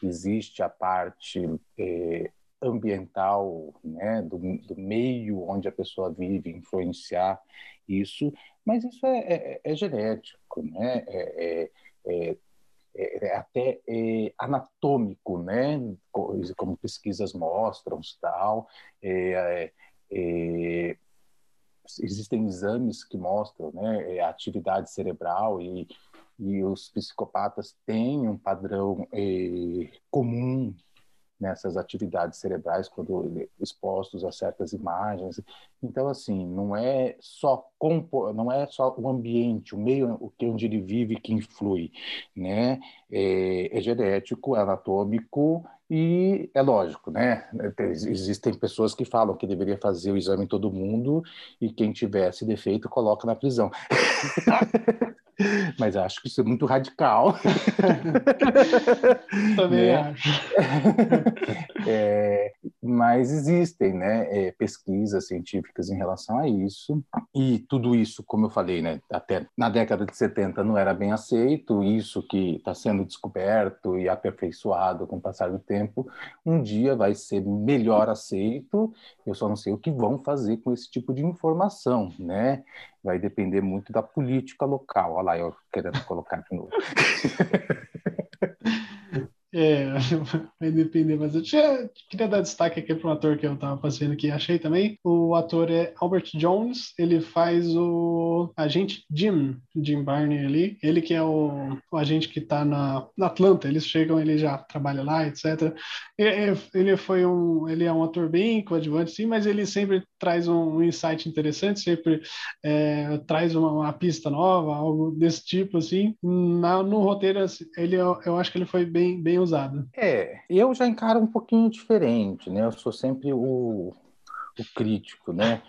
existe a parte é, ambiental, né, do, do, meio onde a pessoa vive, influenciar isso, mas isso é, é, é genético, né, é, é, é, é até anatômico, né, como pesquisas mostram, tal, existem exames que mostram, né, a atividade cerebral e e os psicopatas têm um padrão eh, comum nessas atividades cerebrais quando expostos a certas imagens. Então, assim, não é só não é só o ambiente, o meio o que onde ele vive que influi, né? É, é genético, é anatômico e é lógico, né? Existem pessoas que falam que deveria fazer o exame em todo mundo e quem tivesse defeito coloca na prisão. Mas acho que isso é muito radical. Também né? acho. É, mas existem né, é, pesquisas científicas em relação a isso. E tudo isso, como eu falei, né, até na década de 70 não era bem aceito. Isso que está sendo descoberto e aperfeiçoado com o passar do tempo, um dia vai ser melhor aceito. Eu só não sei o que vão fazer com esse tipo de informação, né? Vai depender muito da política local. Olha lá, eu querendo colocar de novo. É, vai depender, mas eu tinha, queria dar destaque aqui para um ator que eu estava fazendo aqui, achei também. O ator é Albert Jones, ele faz o agente Jim, Jim Barney ali, ele que é o, o agente que está na, na, Atlanta, eles chegam, ele já trabalha lá, etc. Ele foi um, ele é um ator bem coadjuvante, sim, mas ele sempre traz um, insight interessante, sempre é, traz uma, uma, pista nova, algo desse tipo, assim. Na, no roteiro, assim, ele, eu, eu acho que ele foi bem, bem usada. É, eu já encaro um pouquinho diferente, né? Eu sou sempre o, o crítico, né?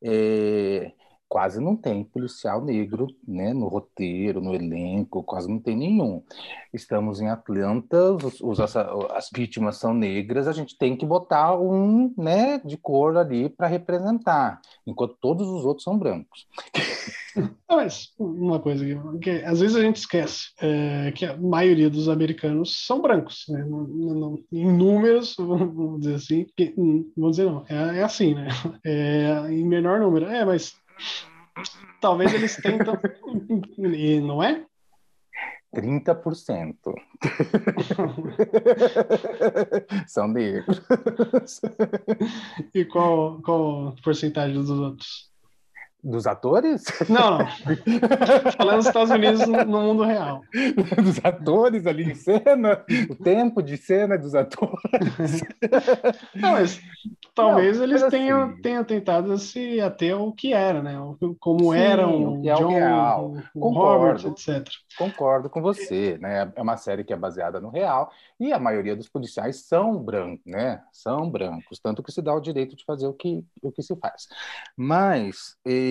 É, quase não tem policial negro né, no roteiro, no elenco, quase não tem nenhum. Estamos em Atlanta, os, os, as, as, vítimas são negras, a gente tem que botar um né, de cor ali para representar, enquanto todos os outros são brancos. Mas uma coisa que, às vezes a gente esquece é que a maioria dos americanos são brancos, né? Em números, vamos dizer assim, que, vamos dizer não, é, é assim, né? É, em menor número. É, mas Talvez eles tentam. e não é? 30% são negros. E qual, qual porcentagem dos outros? Dos atores? Não, não. Falando dos Estados Unidos no, mundo real. Dos atores ali em cena? O tempo de cena dos atores? Não, mas talvez não, eles assim, tenham, tenham tentado se ater ao que era, né? Como sim, eram é John, real. O, Concordo, Robert, etc. Concordo com você, né? É uma série que é baseada no real e a maioria dos policiais são brancos, né? São brancos, tanto que se dá o direito de fazer o que, o que se faz. Mas... E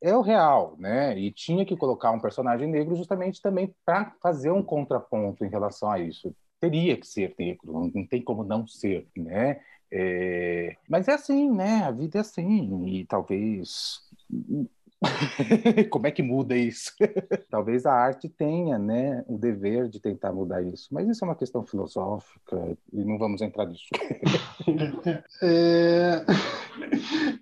é o real, né? E tinha que colocar um personagem negro justamente também para fazer um contraponto em relação a isso. Teria que ser negro, não tem como não ser, né? É... Mas é assim, né? A vida é assim e talvez Como é que muda isso? Talvez a arte tenha, né, o dever de tentar mudar isso, mas isso é uma questão filosófica e não vamos entrar nisso. É...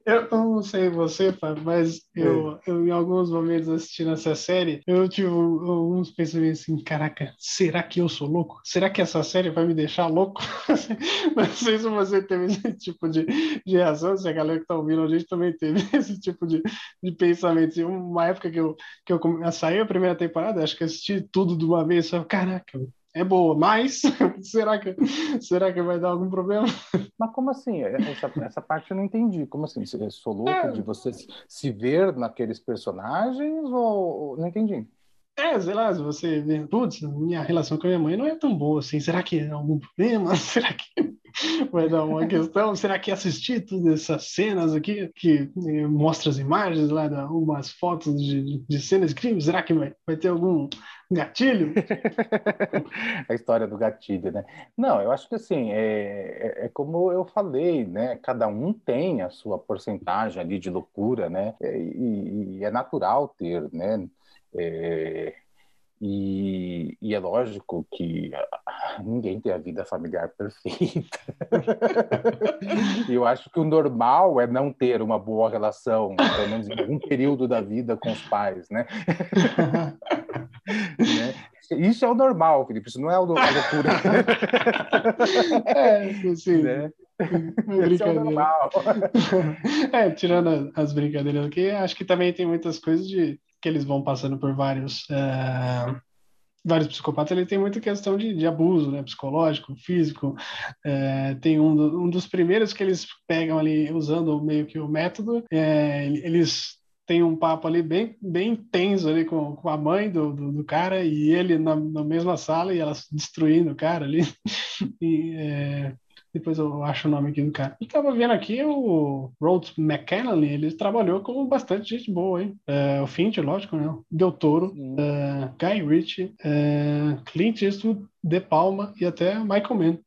Eu não sei você, Fábio, mas eu, é. eu, em alguns momentos assistindo essa série, eu tive alguns pensamentos assim, caraca, será que eu sou louco? Será que essa série vai me deixar louco? não sei se você teve esse tipo de, de reação, se a galera que está ouvindo a gente também teve esse tipo de, de pensamento pensamento. Uma época que eu, que eu saí a primeira temporada, acho que assisti tudo de uma vez, só, caraca, é boa, mas será que será que vai dar algum problema? Mas como assim? Essa, essa parte eu não entendi. Como assim? Você sou louco é. de você se ver naqueles personagens ou não entendi? É, sei lá, se você vê, putz, minha relação com a minha mãe não é tão boa assim. Será que é algum problema? Será que vai dar uma questão? Será que assistir todas essas cenas aqui, que eh, mostra as imagens lá, umas fotos de, de cenas de crime, será que vai, vai ter algum gatilho? a história do gatilho, né? Não, eu acho que assim, é, é, é, como eu falei, né? Cada um tem a sua porcentagem ali de loucura, né? E, e é natural ter, né? É, e, e, é lógico que ninguém tem a vida familiar perfeita. eu acho que o normal é não ter uma boa relação, pelo menos em algum período da vida com os pais, né? né? Isso é o normal, Felipe, isso não é a loucura. é, sim. Né? É, é, tirando as brincadeiras aqui, acho que também tem muitas coisas de que eles vão passando por vários é, vários psicopatas, ele tem muita questão de, de abuso, né, psicológico, físico. É, tem um, do, um dos primeiros que eles pegam ali usando meio que o método, é, eles tem um papo ali bem, bem intenso ali com, com a mãe do, do, do cara e ele na, na, mesma sala e elas destruindo o cara ali. e, é, depois eu acho o nome aqui do cara. Eu tava vendo aqui o Rhodes McCallum, ele trabalhou com bastante gente boa, hein? É, o Finch, lógico, né? Del Toro, é, Guy Ritchie, é, Clint Eastwood, De Palma e até Michael Mann.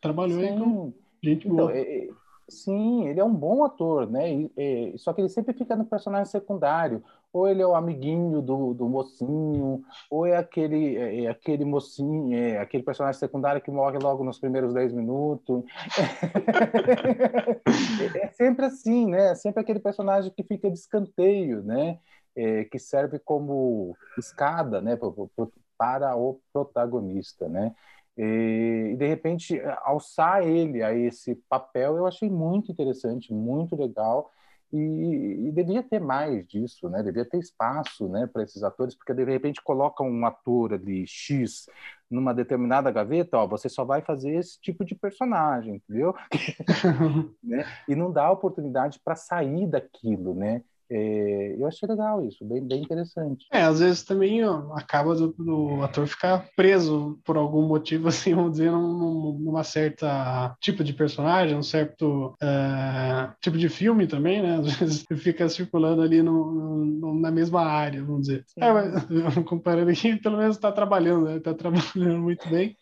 Trabalhou Sim. aí com gente então, boa. É, sim, ele é um bom ator, né? E, e, só que ele sempre fica no personagem secundário ou ele é o amiguinho do, do mocinho, ou é aquele, é, é aquele mocinho, é aquele personagem secundário que morre logo nos primeiros 10 minutos. é sempre assim, né? É sempre aquele personagem que fica de escanteio, né? É, que serve como escada, né? Para o protagonista, né? E, de repente alçar ele a esse papel eu achei muito interessante, muito legal e, e, devia ter mais disso, né? Devia ter espaço, né, para esses atores, porque de repente colocam um ator ali X numa determinada gaveta, ó, você só vai fazer esse tipo de personagem, entendeu? né? E não dá oportunidade para sair daquilo, né? É, eu achei legal isso, bem, bem interessante. É, às vezes também ó, acaba do, do, ator ficar preso por algum motivo, assim, vamos dizer, num, numa certa tipo de personagem, um certo uh, tipo de filme também, né? Às vezes fica circulando ali no, no, na mesma área, vamos dizer. É, mas, comparando aqui, pelo menos está trabalhando, né? Está trabalhando muito bem.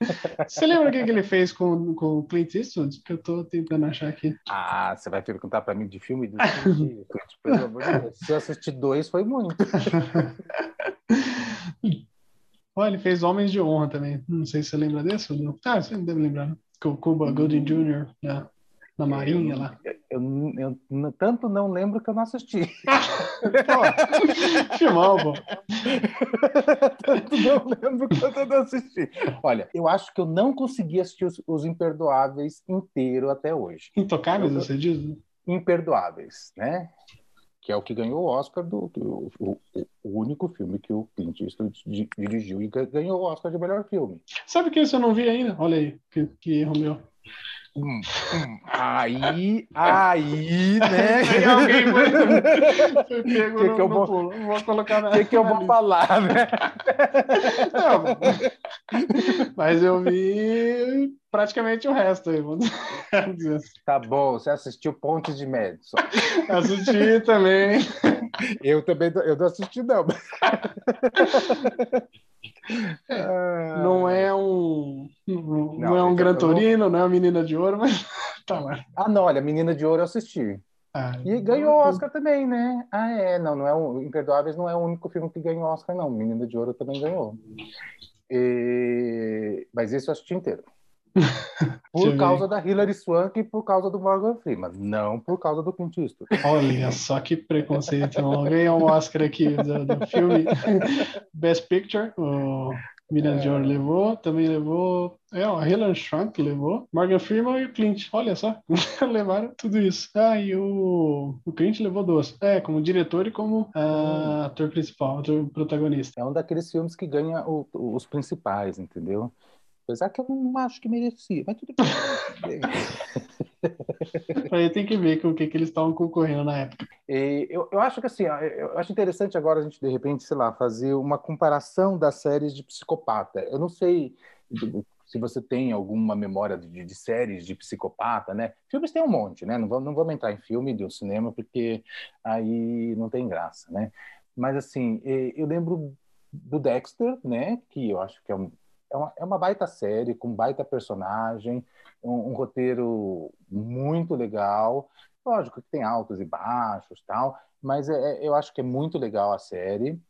Você lembra o que, que ele fez com, com o Clint Eastwood? Que eu estou tentando achar aqui. Ah, você vai perguntar para mim de filme do Clint pelo amor de Se eu assistir dois, foi muito. Olha, ele fez Homens de Honra também. Não sei se você lembra desse ou não. Ah, você deve lembrar, né? Com o Cuba Gooding Jr. na, na Marinha lá. Eu, eu, eu, tanto não lembro que eu não assisti. pô, filmão, pô. tanto não lembro que eu não assisti. Olha, eu acho que eu não consegui assistir os, os Imperdoáveis inteiro até hoje. Intocáveis, você diz? Imperdoáveis, né? Que é o que ganhou o Oscar do, do o, o, único filme que o Clint Eastwood dirigiu e ganhou o Oscar de melhor filme. Sabe que esse eu não vi ainda? Olha aí, que, que erro meu. Hum, hum, aí, aí, né? Aí alguém foi, pego que no, que eu vou, pulo. Vou colocar na. O que, que eu vou falar, né? Não, mas eu vi praticamente o resto aí, vamos dizer assim. Tá bom, você assistiu Pontes de Madison. Assisti também. Eu também eu não assisti, não. É, não é um não, não é um Gran Torino, não é uma Menina de Ouro, mas tá lá. Ah, não, olha, Menina de Ouro eu assisti. Ah, e ganhou o Oscar também, né? Ah, é, não, não é o Imperdoáveis não é o único filme que ganhou Oscar, não. Menina de Ouro também ganhou. E... Mas esse eu assisti inteiro. Por causa da Hilary Swank e por causa do Morgan Freeman, não por causa do Clint Eastwood. Olha só que preconceito. Alguém é um Oscar aqui do, do filme Best Picture, o Miriam é. Levou, também levou, é, a Hilary Swank levou, Morgan Freeman e o Clint, olha só, levaram tudo isso. Ah, e o, o Clint levou duas, é, como diretor e como uh, ator principal, ator protagonista. É um daqueles filmes que ganha o, os principais, entendeu? Apesar que eu não acho que merecia, mas tudo bem. Aí tem que ver com o que, que eles estavam concorrendo na época. E eu, eu acho que assim, eu acho interessante agora a gente, de repente, sei lá, fazer uma comparação das séries de psicopata. Eu não sei se você tem alguma memória de, de, séries de psicopata, né? Filmes tem um monte, né? Não vamos, não vamos entrar em filme do cinema porque aí não tem graça, né? Mas assim, eu lembro do Dexter, né? Que eu acho que é, um, é, uma, é uma baita série com baita personagem, um, um roteiro muito legal. Lógico que tem altos e baixos, tal, mas é, é, eu acho que é muito legal a série.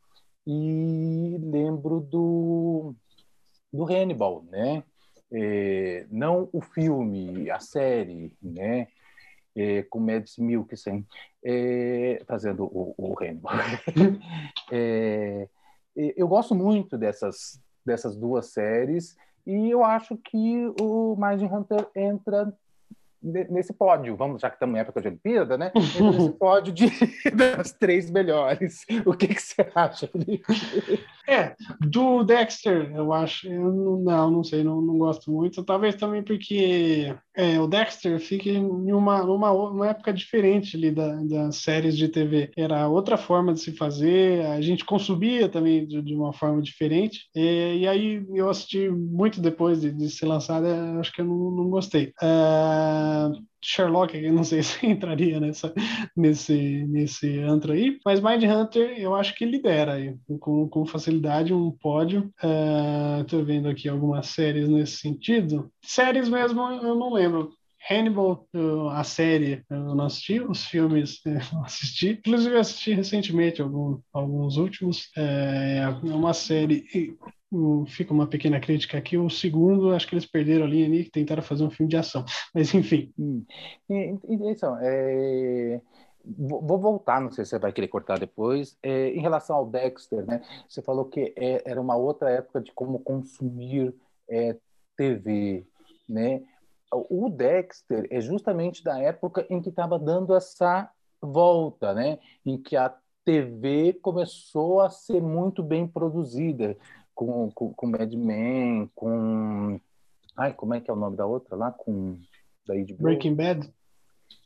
E lembro do do Hannibal, né? É, não o filme, a série, né? É, com Mads Mikkelsen é, fazendo o, o Hannibal. É, eu gosto muito dessas dessas duas séries e eu acho que o Mindhunter entra nesse pódio, vamos, já que estamos em época de Olimpíada, né? Nesse pódio de, das três melhores. O que, que você acha, Felipe? É, do Dexter, eu acho, eu não, não sei, não, não gosto muito, talvez também porque é, o Dexter fica em uma, numa, uma época diferente ali da, das séries de TV. Era outra forma de se fazer, a gente consumia também de, de uma forma diferente, e, e, aí eu assisti muito depois de, de ser lançada, acho que eu não, não gostei. Uh, Sherlock, eu não sei se entraria nessa, nesse, nesse antro aí, mas Mindhunter eu acho que lidera aí, com, com facilidade um pódio. Uh, vendo aqui algumas séries nesse sentido. Séries mesmo eu não lembro. Hannibal, a série, eu não assisti, os filmes eu não assisti. Inclusive, assisti recentemente algum, alguns últimos. É, é uma série fica uma pequena crítica aqui. O segundo, acho que eles perderam a linha ali, que tentaram fazer um filme de ação. Mas, enfim. Hum. Então, é... Vou voltar, não sei se você vai querer cortar depois. É, em relação ao Dexter, né? Você falou que é, era uma outra época de como consumir é, TV, né? O Dexter é justamente da época em que estava dando essa volta, né? Em que a TV começou a ser muito bem produzida com, com, com Mad Men, com. Ai, como é que é o nome da outra lá? Com. Da HBO? Breaking Bad?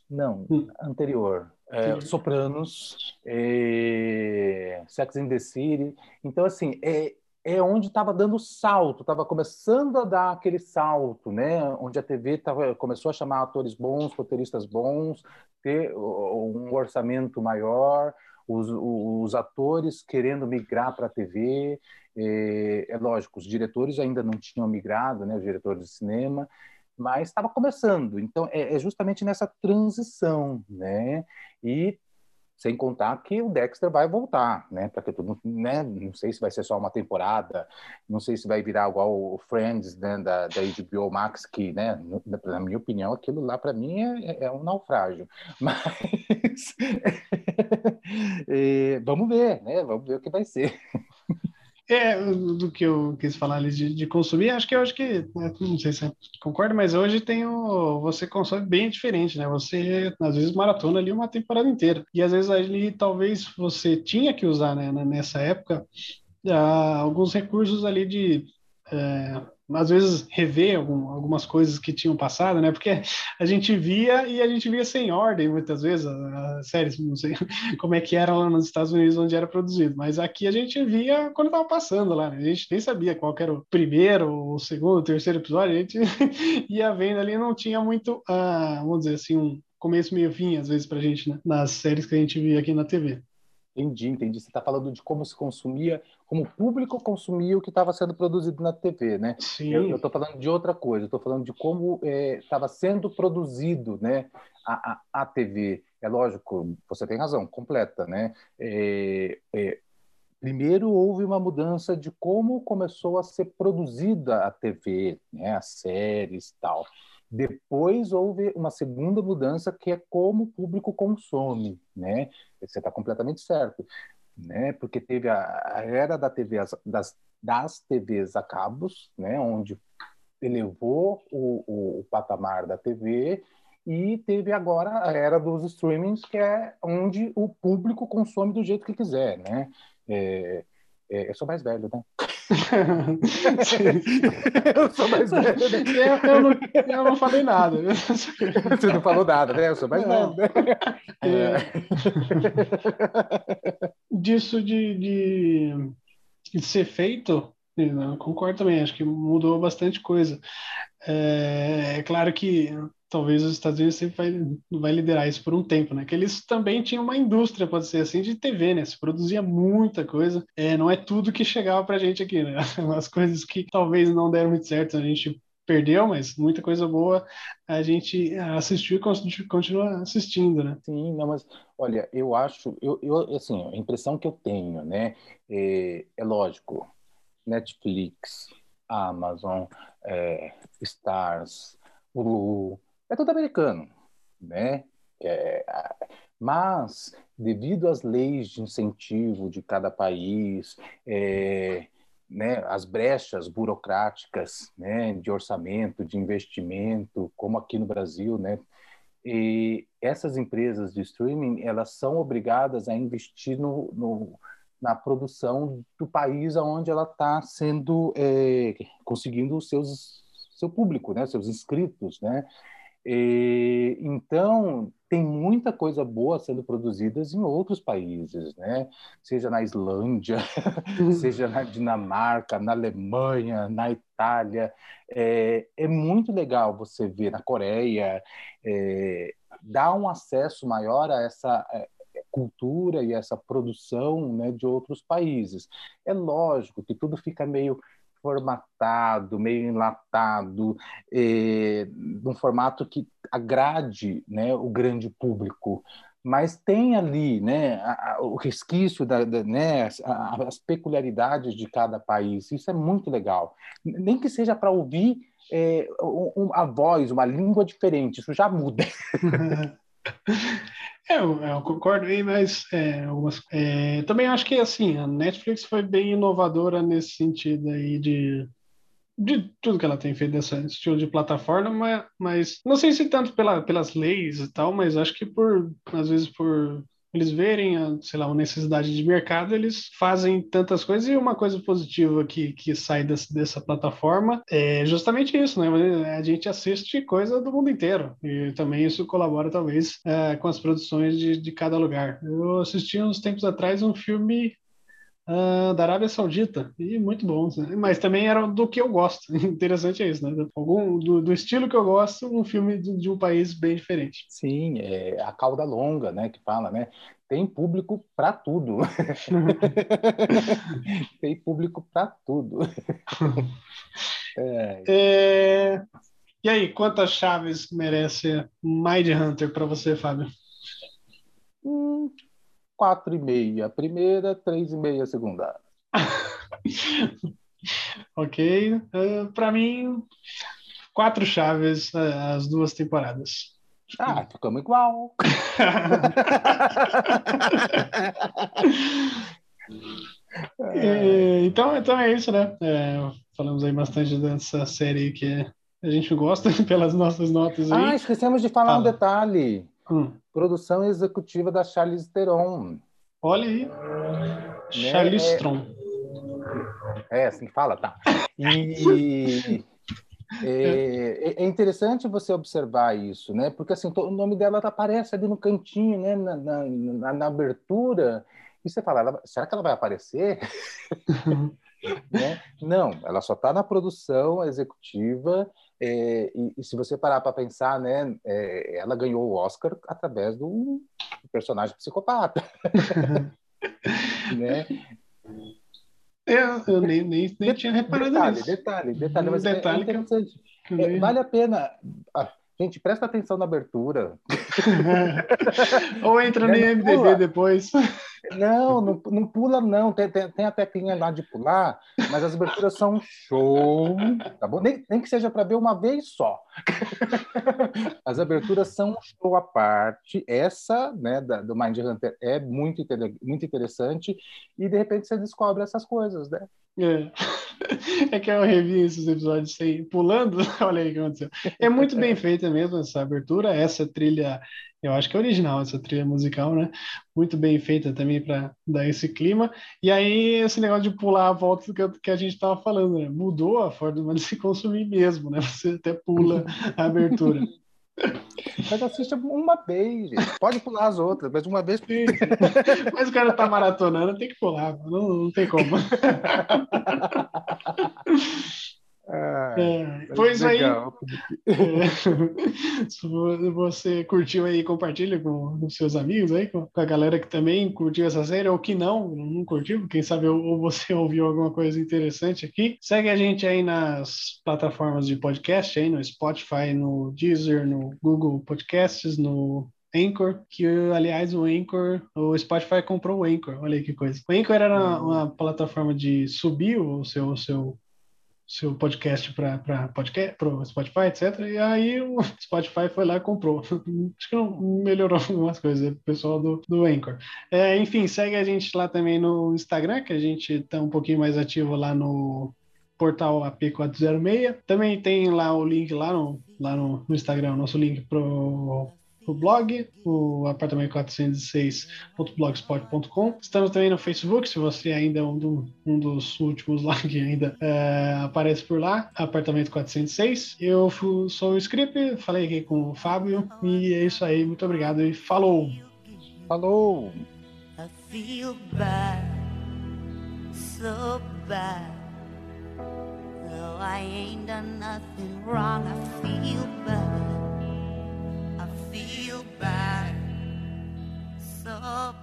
Não, hum. anterior. É, Sopranos, é, Sex and the City. Então, assim, é, é onde estava dando salto, estava começando a dar aquele salto, né? Onde a TV tava, começou a chamar atores bons, roteiristas bons, ter um orçamento maior, os, os atores querendo migrar para a TV. É, é, lógico, os diretores ainda não tinham migrado, né, os diretores de cinema, mas estava começando. Então, é, é, justamente nessa transição, né? E sem contar que o Dexter vai voltar, né? Para que né? Não sei se vai ser só uma temporada, não sei se vai virar igual o Friends, né? Da, da HBO Max, que, né? Na minha opinião, aquilo lá para mim é, é, um naufrágio. Mas é, vamos ver, né? Vamos ver o que vai ser. É, do que eu quis falar ali de, de consumir, acho que acho que, né, não sei se concorda, mas hoje tem o, você consome bem diferente, né? Você, às vezes, maratona ali uma temporada inteira. E às vezes ali, talvez você tinha que usar, né, nessa época, ah, alguns recursos ali de é, às vezes rever algum, algumas coisas que tinham passado, né? Porque a gente via e a gente via sem ordem muitas vezes as séries, não sei como é que era lá nos Estados Unidos onde era produzido, mas aqui a gente via quando estava passando lá, né? A gente nem sabia qual era o primeiro, o segundo, o terceiro episódio, a gente ia vendo ali, não tinha muito, uh, vamos dizer assim, um começo meio fim às vezes para a gente, né? Nas séries que a gente via aqui na TV. Entendi, entendi. Você está falando de como se consumia, como o público consumia o que estava sendo produzido na TV, né? Sim. Eu estou falando de outra coisa. Estou falando de como estava é, sendo produzido, né? A, a, a, TV. É lógico, você tem razão, completa, né? É, é, primeiro houve uma mudança de como começou a ser produzida a TV, né? As séries, e tal. Depois houve uma segunda mudança que é como o público consome, né? Você está completamente certo, né? Porque teve a, a era da TV das, das TVs a cabos, né? Onde elevou o, o, o patamar da TV e teve agora a era dos streamings, que é onde o público consome do jeito que quiser, né? É, é, eu sou mais velho, né? eu sou mais velho. Né? Eu, eu, não, eu, não, falei nada. Você não falou nada, né? Eu sou mais velho. Né? É. Disso de, de, de ser feito, eu concordo também, acho que mudou bastante coisa. É, é claro que talvez os Estados Unidos sempre vai, vai liderar isso por um tempo, né? Que eles também tinham uma indústria, pode ser assim, de TV, né? Se produzia muita coisa. É, não é tudo que chegava pra gente aqui, né? As coisas que talvez não deram muito certo, a gente perdeu, mas muita coisa boa a gente assistiu e continua assistindo, né? Sim, não, mas olha, eu acho, eu, eu assim, a impressão que eu tenho, né? É, é lógico, Netflix, Amazon, é, Stars, Hulu, é tudo americano, né? É, mas, devido às leis de incentivo de cada país, é, né, as brechas burocráticas né, de orçamento, de investimento, como aqui no Brasil, né, e essas empresas de streaming elas são obrigadas a investir no, no na produção do país aonde ela está sendo é, conseguindo os seus seu público, né, seus inscritos, né, e, então, tem muita coisa boa sendo produzida em outros países, né? Seja na Islândia, seja na Dinamarca, na Alemanha, na Itália. É, é muito legal você ver na Coreia, é, dar um acesso maior a essa é, cultura e essa produção né, de outros países. É lógico que tudo fica meio formatado, meio enlatado, eh, num formato que agrade né, o grande público. Mas tem ali né, o resquício, da, da né, as, as peculiaridades de cada país. Isso é muito legal. Nem que seja para ouvir é, um, a voz, uma língua diferente, isso já muda. É, eu, eu, concordo aí, mas é, algumas, é, também acho que assim, a Netflix foi bem inovadora nesse sentido aí de, de tudo que ela tem feito desse estilo de plataforma, mas, não sei se tanto pela, pelas leis e tal, mas acho que por, às vezes por eles verem, a, sei lá, uma necessidade de mercado, eles fazem tantas coisas e uma coisa positiva que, que sai dessa, dessa plataforma é justamente isso, né? A gente assiste coisa do mundo inteiro e também isso colabora, talvez, é, com as produções de, de cada lugar. Eu assisti uns tempos atrás um filme Uh, da Arábia Saudita, e muito bons, né? mas também era do que eu gosto. Interessante é isso, né? Algum, do, do estilo que eu gosto, um filme de, de, um país bem diferente. Sim, é a cauda longa, né? Que fala, né? Tem público para tudo. Tem público para tudo. é. É... E aí, quantas chaves merece Mind Hunter para você, Fábio? Hum, quatro e meia primeira, três e meia segunda. ok. Uh, eh, Para mim, quatro chaves uh, as duas temporadas. Ah, ficamos igual. é, então, então é isso, né? É, falamos aí bastante dessa série que a gente gosta pelas nossas notas aí. Ah, esquecemos de falar Fala. um detalhe. Hum. Produção executiva da Charlize Theron. Olha aí. Né? Charlize Theron. É, assim que fala, tá. E é, é, interessante você observar isso, né? Porque assim, o nome dela aparece ali no cantinho, né? Na, na, na, na abertura. E você fala, ela, será que ela vai aparecer? né? Não, ela só está na produção executiva é, e, e, se você parar para pensar, né, é, ela ganhou o Oscar através do personagem psicopata, né? Eu, eu nem, nem, nem tinha reparado detalhe, nisso. Detalhe, detalhe, mas é detalhe é interessante. Eu... vale a pena. Ah, gente, presta atenção na abertura. Ou entra no IMDB depois. Não, não, não pula, não. Tem, tem, tem, a teclinha lá de pular, mas as aberturas são show, tá bom? Nem, nem que seja para ver uma vez só. As aberturas são um show à parte. Essa, né, da, do Mind Hunter é muito, muito interessante e de repente você descobre essas coisas, né? É. é que eu revi esses episódios sem, pulando, olha aí o que aconteceu. É muito bem feita mesmo essa abertura, essa trilha Eu acho que é original essa trilha musical, né? Muito bem feita também para dar esse clima. E aí, esse negócio de pular a volta que, que a gente estava falando, né? Mudou a forma de se consumir mesmo, né? Você até pula a abertura. Mas assista uma vez, gente. Pode pular as outras, mas uma vez. mas o cara tá maratonando, tem que pular, não, não tem como. Ah, é, pois legal. aí, é, se você curtiu aí, compartilha com os seus amigos aí, com a galera que também curtiu essa série, ou que não, não curtiu, quem sabe ou você ouviu alguma coisa interessante aqui. Segue a gente aí nas plataformas de podcast, aí no Spotify, no Deezer, no Google Podcasts, no Anchor, que aliás o Anchor, o Spotify comprou o Anchor, olha aí que coisa. O Anchor era uma, uma plataforma de subir o seu, o seu seu podcast para podcast, o Spotify, etc. E aí o Spotify foi lá e comprou. Acho que não melhorou algumas coisas, o pessoal do, do Anchor. É, enfim, segue a gente lá também no Instagram, que a gente está um pouquinho mais ativo lá no portal AP406. Também tem lá o link lá no, lá no, no Instagram, nosso link pro o blog, o apartamento406.blogspot.com. Estamos também no Facebook, se você ainda é um, do, um dos últimos lá que ainda é, aparece por lá, Apartamento 406. Eu sou o Script, falei aqui com o Fábio e é isso aí. Muito obrigado e falou! Falou! I feel bad, so bad. Though I ain't done nothing wrong, I feel bad. back. So